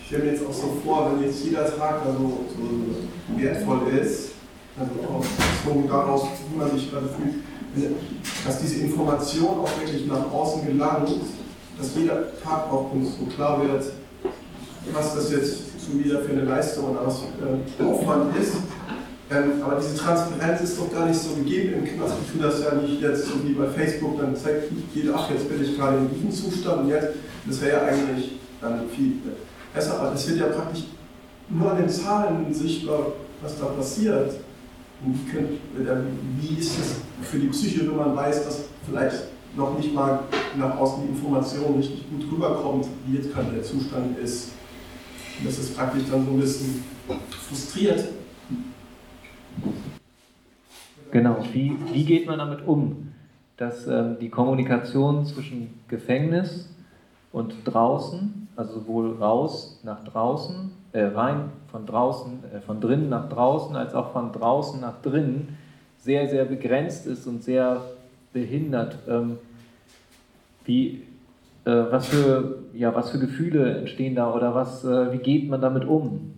Ich stelle mir jetzt auch so vor, wenn jetzt jeder Tag also so wertvoll ist, also auch bezogen daraus, wie man sich gerade fühlt, dass diese Information auch wirklich nach außen gelangt, dass jeder Tag auch uns so klar wird, was das jetzt schon wieder für eine Leistung und was für Aufwand ist. Ähm, aber diese Transparenz ist doch gar nicht so gegeben im Knast. Ich tue das ja nicht jetzt so wie bei Facebook, dann zeigt jeder, ach, jetzt bin ich gerade in diesem Zustand und jetzt, das wäre ja eigentlich dann viel besser. Aber es wird ja praktisch nur an den Zahlen sichtbar, was da passiert. Wie, könnt, wie ist es für die Psyche, wenn man weiß, dass vielleicht noch nicht mal nach außen die Information richtig gut rüberkommt, wie jetzt gerade der Zustand ist. Das ist praktisch dann so ein bisschen frustriert. Genau, wie, wie geht man damit um, dass ähm, die Kommunikation zwischen Gefängnis und draußen, also sowohl raus nach draußen, äh, rein von draußen, äh, von drinnen nach draußen, als auch von draußen nach drinnen, sehr, sehr begrenzt ist und sehr behindert. Ähm, wie, äh, was, für, ja, was für Gefühle entstehen da oder was, äh, wie geht man damit um?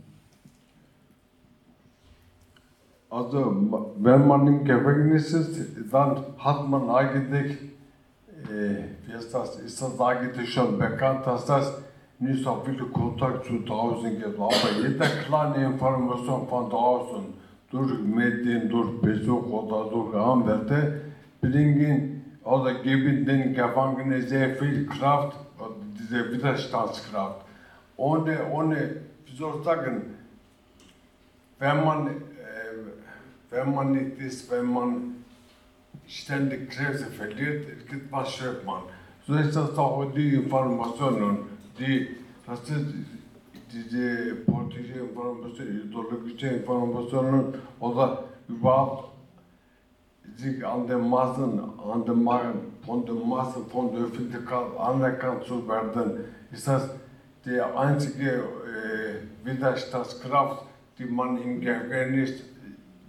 Also, wenn man im Gefängnis ist, dann hat man eigentlich, äh, wie ist das, ist das eigentlich schon bekannt, dass das nicht so viel Kontakt zu draußen gibt. Aber jede kleine Information von draußen, durch Medien, durch Besuch oder durch Anwälte, bringen oder geben den Gefangenen sehr viel Kraft, diese Widerstandskraft. Ohne, ohne, wie soll ich sagen, wenn man, äh, wenn man nicht ist, wenn man ständig Kräfte verliert, was schreibt man. So ist das auch die Informationen die, das ist diese politische Information, ideologische Informationen oder überhaupt sich an den Massen, an den Massen, von den Massen, von der Öffentlichkeit anerkannt zu werden, ist das die einzige äh, Widerstandskraft, die man im Gefängnis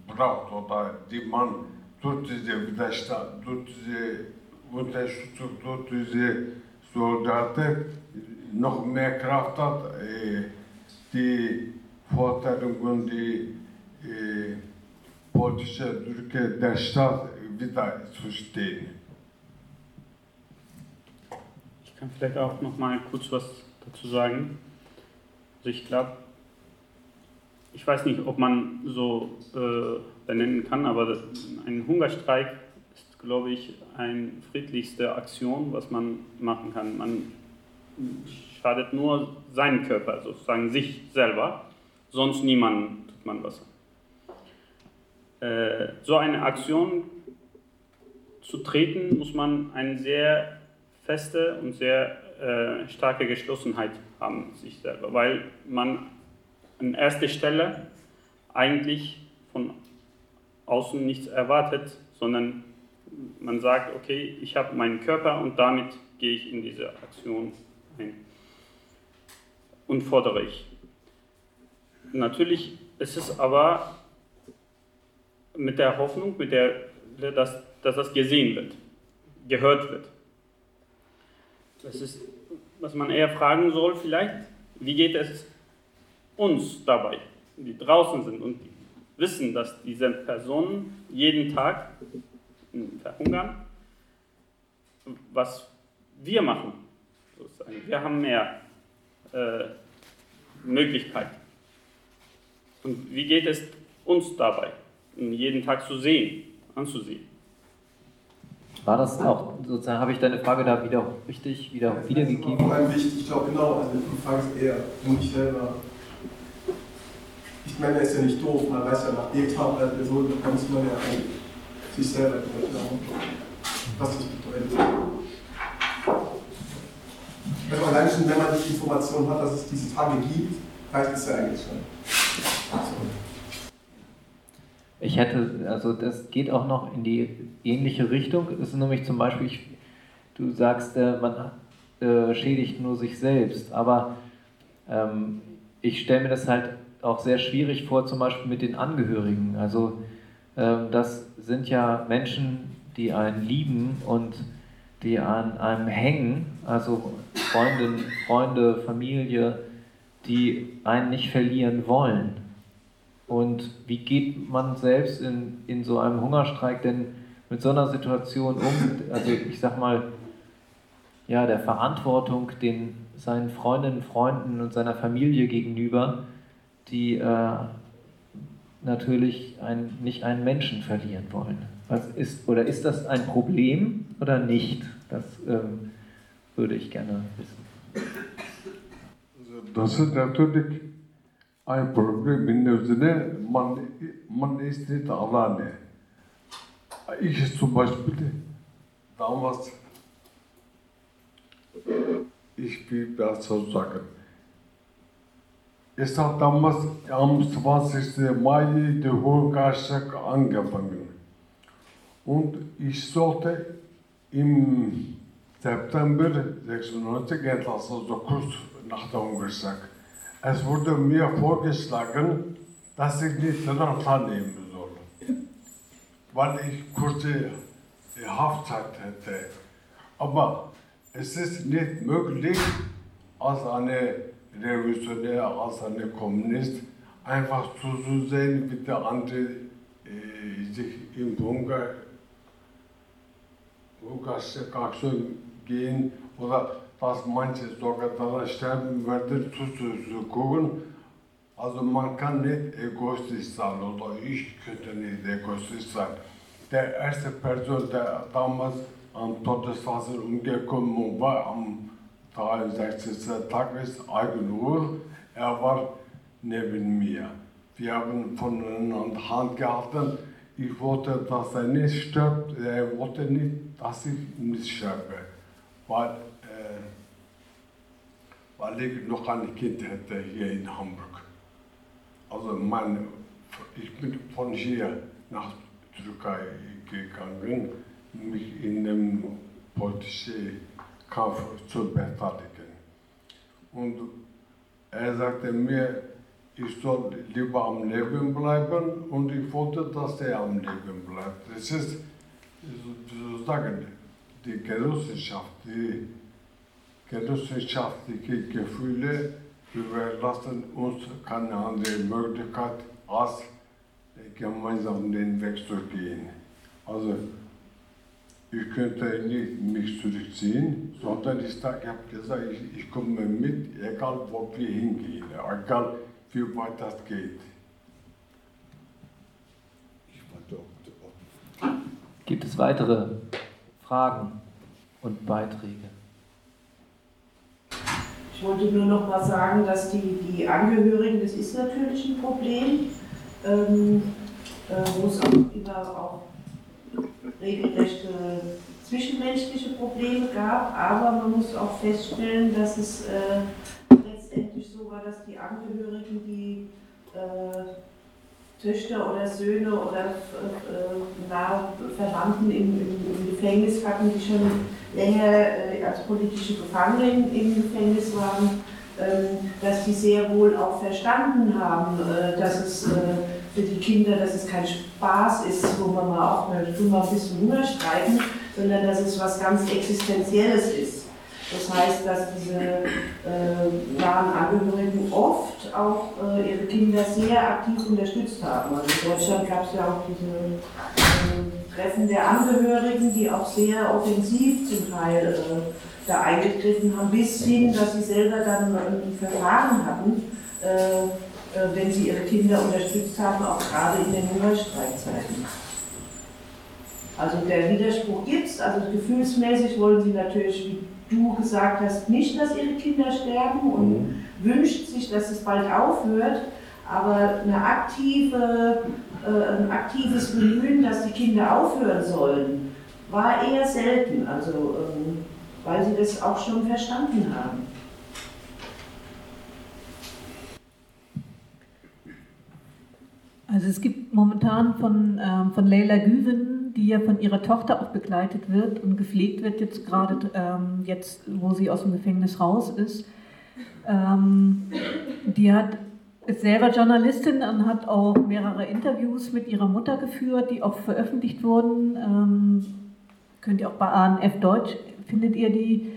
braucht oder die man durch diese Widerstand, durch diese Unterstützung, durch diese Soldaten noch mehr Kraft hat, äh, die Vorstellungen, die äh, politische Drücke der Stadt wieder zu stehen. Ich kann vielleicht auch noch mal kurz was dazu sagen. Also ich glaube, ich weiß nicht, ob man so äh, benennen kann, aber ein Hungerstreik ist, glaube ich, eine friedlichste Aktion, was man machen kann. Man schadet nur seinen Körper, sozusagen sich selber, sonst niemandem tut man was. Äh, so eine Aktion zu treten, muss man eine sehr feste und sehr äh, starke Geschlossenheit haben, sich selber, weil man an erster Stelle eigentlich von außen nichts erwartet, sondern man sagt, okay, ich habe meinen Körper und damit gehe ich in diese Aktion ein und fordere ich. Natürlich ist es aber mit der Hoffnung, mit der, dass, dass das gesehen wird, gehört wird. Das ist, was man eher fragen soll vielleicht, wie geht es uns dabei, die draußen sind und wissen, dass diese Personen jeden Tag verhungern, was wir machen. Wir haben mehr äh, Möglichkeiten. Und wie geht es uns dabei, jeden Tag zu sehen, anzusehen? War das auch, sozusagen, habe ich deine Frage da wieder richtig wieder wiedergegeben? Vor allem wichtig, ich glaube genau, also die Frage ist eher für mich selber. Ich meine, er ist ja nicht doof, man weiß ja nach dem Tag der Person, da muss man ja sich selber glauben, was das bedeutet. Also allein schon, wenn man die Information hat, dass es diese Tage gibt, reicht es ja eigentlich schon. Ich hätte, also das geht auch noch in die ähnliche Richtung. Es ist nämlich zum Beispiel, ich, du sagst, äh, man äh, schädigt nur sich selbst, aber ähm, ich stelle mir das halt auch sehr schwierig vor, zum Beispiel mit den Angehörigen. Also ähm, das sind ja Menschen, die einen lieben und die an einem hängen, also Freundin, Freunde, Familie, die einen nicht verlieren wollen. Und wie geht man selbst in, in so einem Hungerstreik denn mit so einer Situation um? Also ich sag mal, ja, der Verantwortung den seinen Freundinnen, Freunden und seiner Familie gegenüber, die äh, natürlich ein, nicht einen Menschen verlieren wollen. Was ist, oder ist das ein Problem oder nicht? Das ähm, würde ich gerne wissen. Das ist natürlich ein Problem in dem Sinne, man, man ist nicht alleine. Ich zum Beispiel, damals, ich will so sagen, es hat damals am 20. Mai die Hungerstreik angefangen. Und ich sollte im September 96 entlassen, also kurz nach der Hungerstreik. Es wurde mir vorgeschlagen, dass ich nicht daran teilnehmen soll, weil ich kurze Haftzeit hätte. Aber es ist nicht möglich, als eine Revolutionär, als ein Kommunist, einfach zuzusehen, wie der andere äh, sich im Hunger, Hungersaktion gehen oder dass manche sogar daran sterben werden, zuzugucken. Also man kann nicht egoistisch sein oder ich könnte nicht egoistisch sein. Der erste Person, der damals am Todesfasser umgekommen war, am 63. Tag ist Eigenur, er war neben mir. Wir haben voneinander Hand gehalten. Ich wollte, dass er nicht stirbt, er wollte nicht, dass ich nicht sterbe. Weil weil ich noch ein Kind hätte hier in Hamburg. Also mein, ich bin von hier nach Türkei gegangen, mich in dem politischen Kampf zu beteiligen. Und er sagte mir, ich soll lieber am Leben bleiben und ich wollte, dass er am Leben bleibt. Das ist sozusagen die Genossenschaft, die genossenschaftliche Gefühle überlassen uns keine andere Möglichkeit, als gemeinsam den Weg zu gehen. Also ich könnte nicht mich zurückziehen, sondern ich, habe gesagt, ich, ich komme mit, egal wo wir hingehen, egal wie weit das geht. Gibt es weitere Fragen und Beiträge? Ich wollte nur noch mal sagen, dass die, die Angehörigen, das ist natürlich ein Problem, ähm, äh, wo es auch immer auch regelrechte zwischenmenschliche Probleme gab, aber man muss auch feststellen, dass es äh, letztendlich so war, dass die Angehörigen, die äh, Töchter oder Söhne oder äh, nahe Verwandten im, im, Gefängnis hatten, die schon länger äh, als politische Gefangene im Gefängnis waren, ähm, dass die sehr wohl auch verstanden haben, äh, dass es äh, für die Kinder, dass es kein Spaß ist, wo man mal auch mal, ein bisschen Hunger streiken, sondern dass es was ganz Existenzielles ist. Das heißt, dass diese äh, nahen Angehörigen oft auch äh, ihre Kinder sehr aktiv unterstützt haben. Also in Deutschland gab es ja auch diese äh, Treffen der Angehörigen, die auch sehr offensiv zum Teil äh, da eingegriffen haben, bis hin, dass sie selber dann ein Verfahren hatten, äh, äh, wenn sie ihre Kinder unterstützt haben, auch gerade in den Hungerstreikzeiten. Also der Widerspruch gibt es, also gefühlsmäßig wollen sie natürlich, du gesagt hast, nicht, dass ihre Kinder sterben und mhm. wünscht sich, dass es bald aufhört, aber eine aktive, äh, ein aktives Bemühen, dass die Kinder aufhören sollen, war eher selten, also ähm, weil sie das auch schon verstanden haben. Also es gibt momentan von, ähm, von Leila Güven, die ja von ihrer Tochter auch begleitet wird und gepflegt wird, jetzt gerade ähm, jetzt, wo sie aus dem Gefängnis raus ist. Ähm, die hat, ist selber Journalistin und hat auch mehrere Interviews mit ihrer Mutter geführt, die auch veröffentlicht wurden. Ähm, könnt ihr auch bei ANF Deutsch, findet ihr die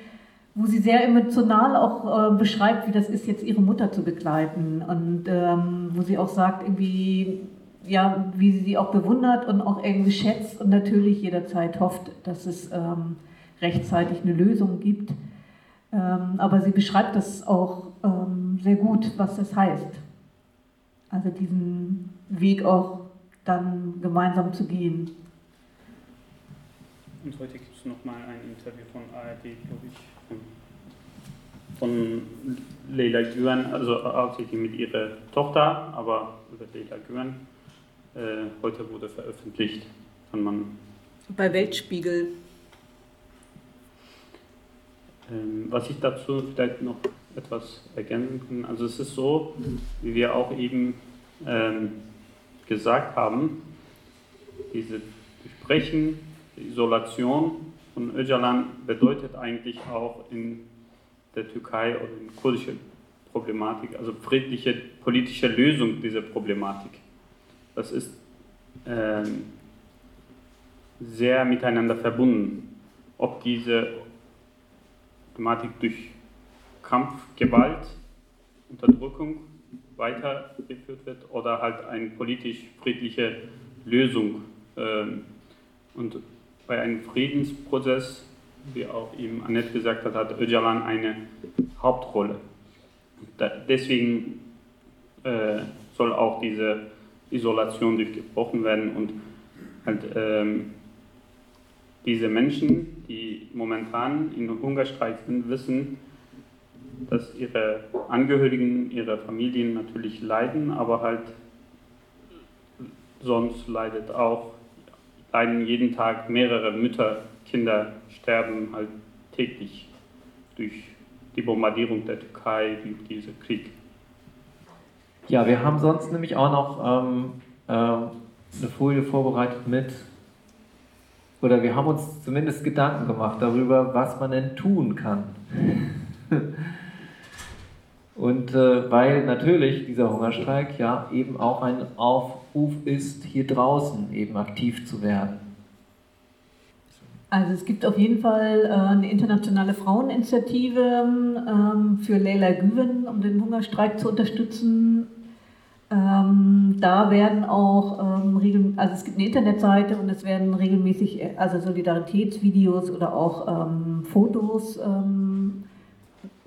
wo sie sehr emotional auch äh, beschreibt, wie das ist, jetzt ihre Mutter zu begleiten und ähm, wo sie auch sagt, irgendwie, ja, wie sie sie auch bewundert und auch irgendwie schätzt und natürlich jederzeit hofft, dass es ähm, rechtzeitig eine Lösung gibt. Ähm, aber sie beschreibt das auch ähm, sehr gut, was das heißt. Also diesen Weg auch dann gemeinsam zu gehen. Und heute gibt es nochmal ein Interview von ARD, glaube ich von Leila Güven, also hauptsächlich mit ihrer Tochter, aber über Leila Güven. Äh, heute wurde veröffentlicht, kann man. Bei Weltspiegel. Ähm, was ich dazu vielleicht noch etwas ergänzen kann, also es ist so, wie wir auch eben ähm, gesagt haben, diese Sprechen, die Isolation von Öcalan bedeutet eigentlich auch in der Türkei oder in kurdische Problematik, also friedliche politische Lösung dieser Problematik. Das ist ähm, sehr miteinander verbunden. Ob diese Problematik durch Kampf, Gewalt, Unterdrückung weitergeführt wird oder halt eine politisch friedliche Lösung. Ähm, und bei einem Friedensprozess wie auch eben Annette gesagt hat, hat Öcalan eine Hauptrolle. Da, deswegen äh, soll auch diese Isolation durchgebrochen werden und halt, ähm, diese Menschen, die momentan in Hungerstreik sind, wissen, dass ihre Angehörigen, ihre Familien natürlich leiden, aber halt sonst leidet auch, leiden jeden Tag mehrere Mütter Kinder sterben halt täglich durch die Bombardierung der Türkei, durch diesen Krieg. Ja, wir haben sonst nämlich auch noch ähm, äh, eine Folie vorbereitet mit, oder wir haben uns zumindest Gedanken gemacht darüber, was man denn tun kann. <laughs> Und äh, weil natürlich dieser Hungerstreik ja eben auch ein Aufruf ist, hier draußen eben aktiv zu werden. Also es gibt auf jeden Fall äh, eine internationale Fraueninitiative ähm, für Leila Güven, um den Hungerstreik zu unterstützen. Ähm, da werden auch, ähm, also es gibt eine Internetseite und es werden regelmäßig äh, also Solidaritätsvideos oder auch Fotos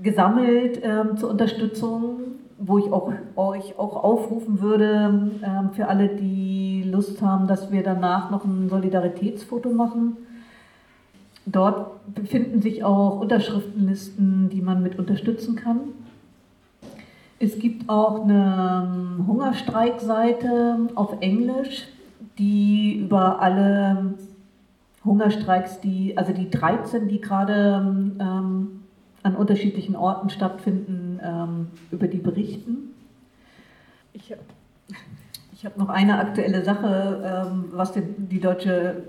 gesammelt zur Unterstützung, wo ich auch, euch auch aufrufen würde für alle, die Lust haben, dass wir danach noch ein Solidaritätsfoto machen Dort befinden sich auch Unterschriftenlisten, die man mit unterstützen kann. Es gibt auch eine ähm, Hungerstreikseite auf Englisch, die über alle Hungerstreiks, die, also die 13, die gerade ähm, an unterschiedlichen Orten stattfinden, ähm, über die berichten. Ich, Ich habe noch eine aktuelle Sache, ähm, was die, die deutsche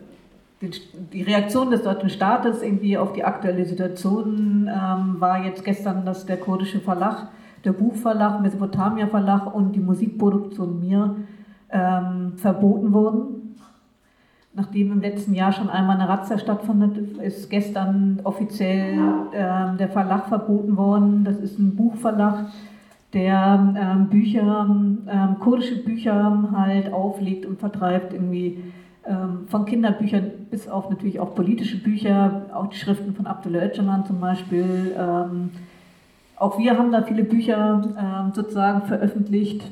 die Reaktion des deutschen Staates irgendwie auf die aktuelle Situation ähm, war jetzt gestern, dass der kurdische Verlag, der Buchverlag, Mesopotamia Verlag und die Musikproduktion Mir ähm, verboten wurden. Nachdem im letzten Jahr schon einmal eine Razzia stattfindet, ist gestern offiziell ähm, der Verlag verboten worden. Das ist ein Buchverlag, der ähm, Bücher, ähm, kurdische Bücher halt auflegt und vertreibt, irgendwie von Kinderbüchern bis auf natürlich auch politische Bücher, auch die Schriften von Abdullah Öcalan zum Beispiel. Ähm, auch wir haben da viele Bücher ähm, sozusagen veröffentlicht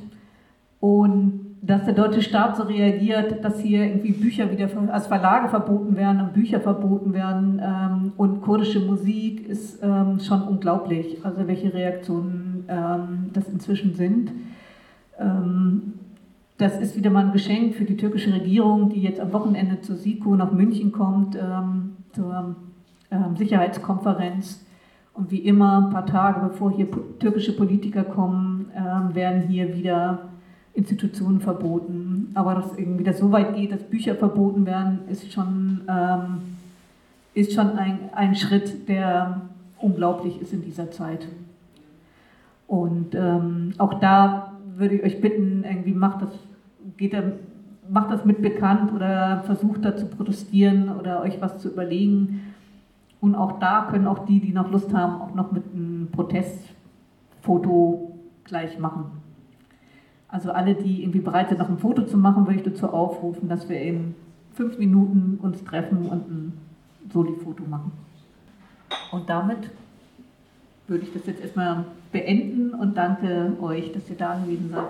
und dass der deutsche Staat so reagiert, dass hier irgendwie Bücher wieder als Verlage verboten werden und Bücher verboten werden ähm, und kurdische Musik ist ähm, schon unglaublich, also welche Reaktionen ähm, das inzwischen sind. Ähm, das ist wieder mal ein Geschenk für die türkische Regierung, die jetzt am Wochenende zur SIKO nach München kommt, ähm, zur ähm, Sicherheitskonferenz. Und wie immer, ein paar Tage bevor hier türkische Politiker kommen, werden hier wieder Institutionen verboten. Aber dass irgendwie das so weit geht, dass Bücher verboten werden, ist schon, ähm, ist schon ein, ein Schritt, der unglaublich ist in dieser Zeit. Und ähm, auch da würde ich euch bitten, irgendwie macht das, geht da, macht das mit bekannt oder versucht da zu protestieren oder euch was zu überlegen. Und auch da können auch die, die noch Lust haben, auch noch mit einem Protestfoto gleich machen. Also alle, die irgendwie bereit sind, noch ein Foto zu machen, würde ich dazu aufrufen, dass wir in fünf Minuten uns treffen und ein Soli-Foto machen. Und damit würde ich das jetzt erstmal beenden und danke euch, dass ihr da gewesen seid.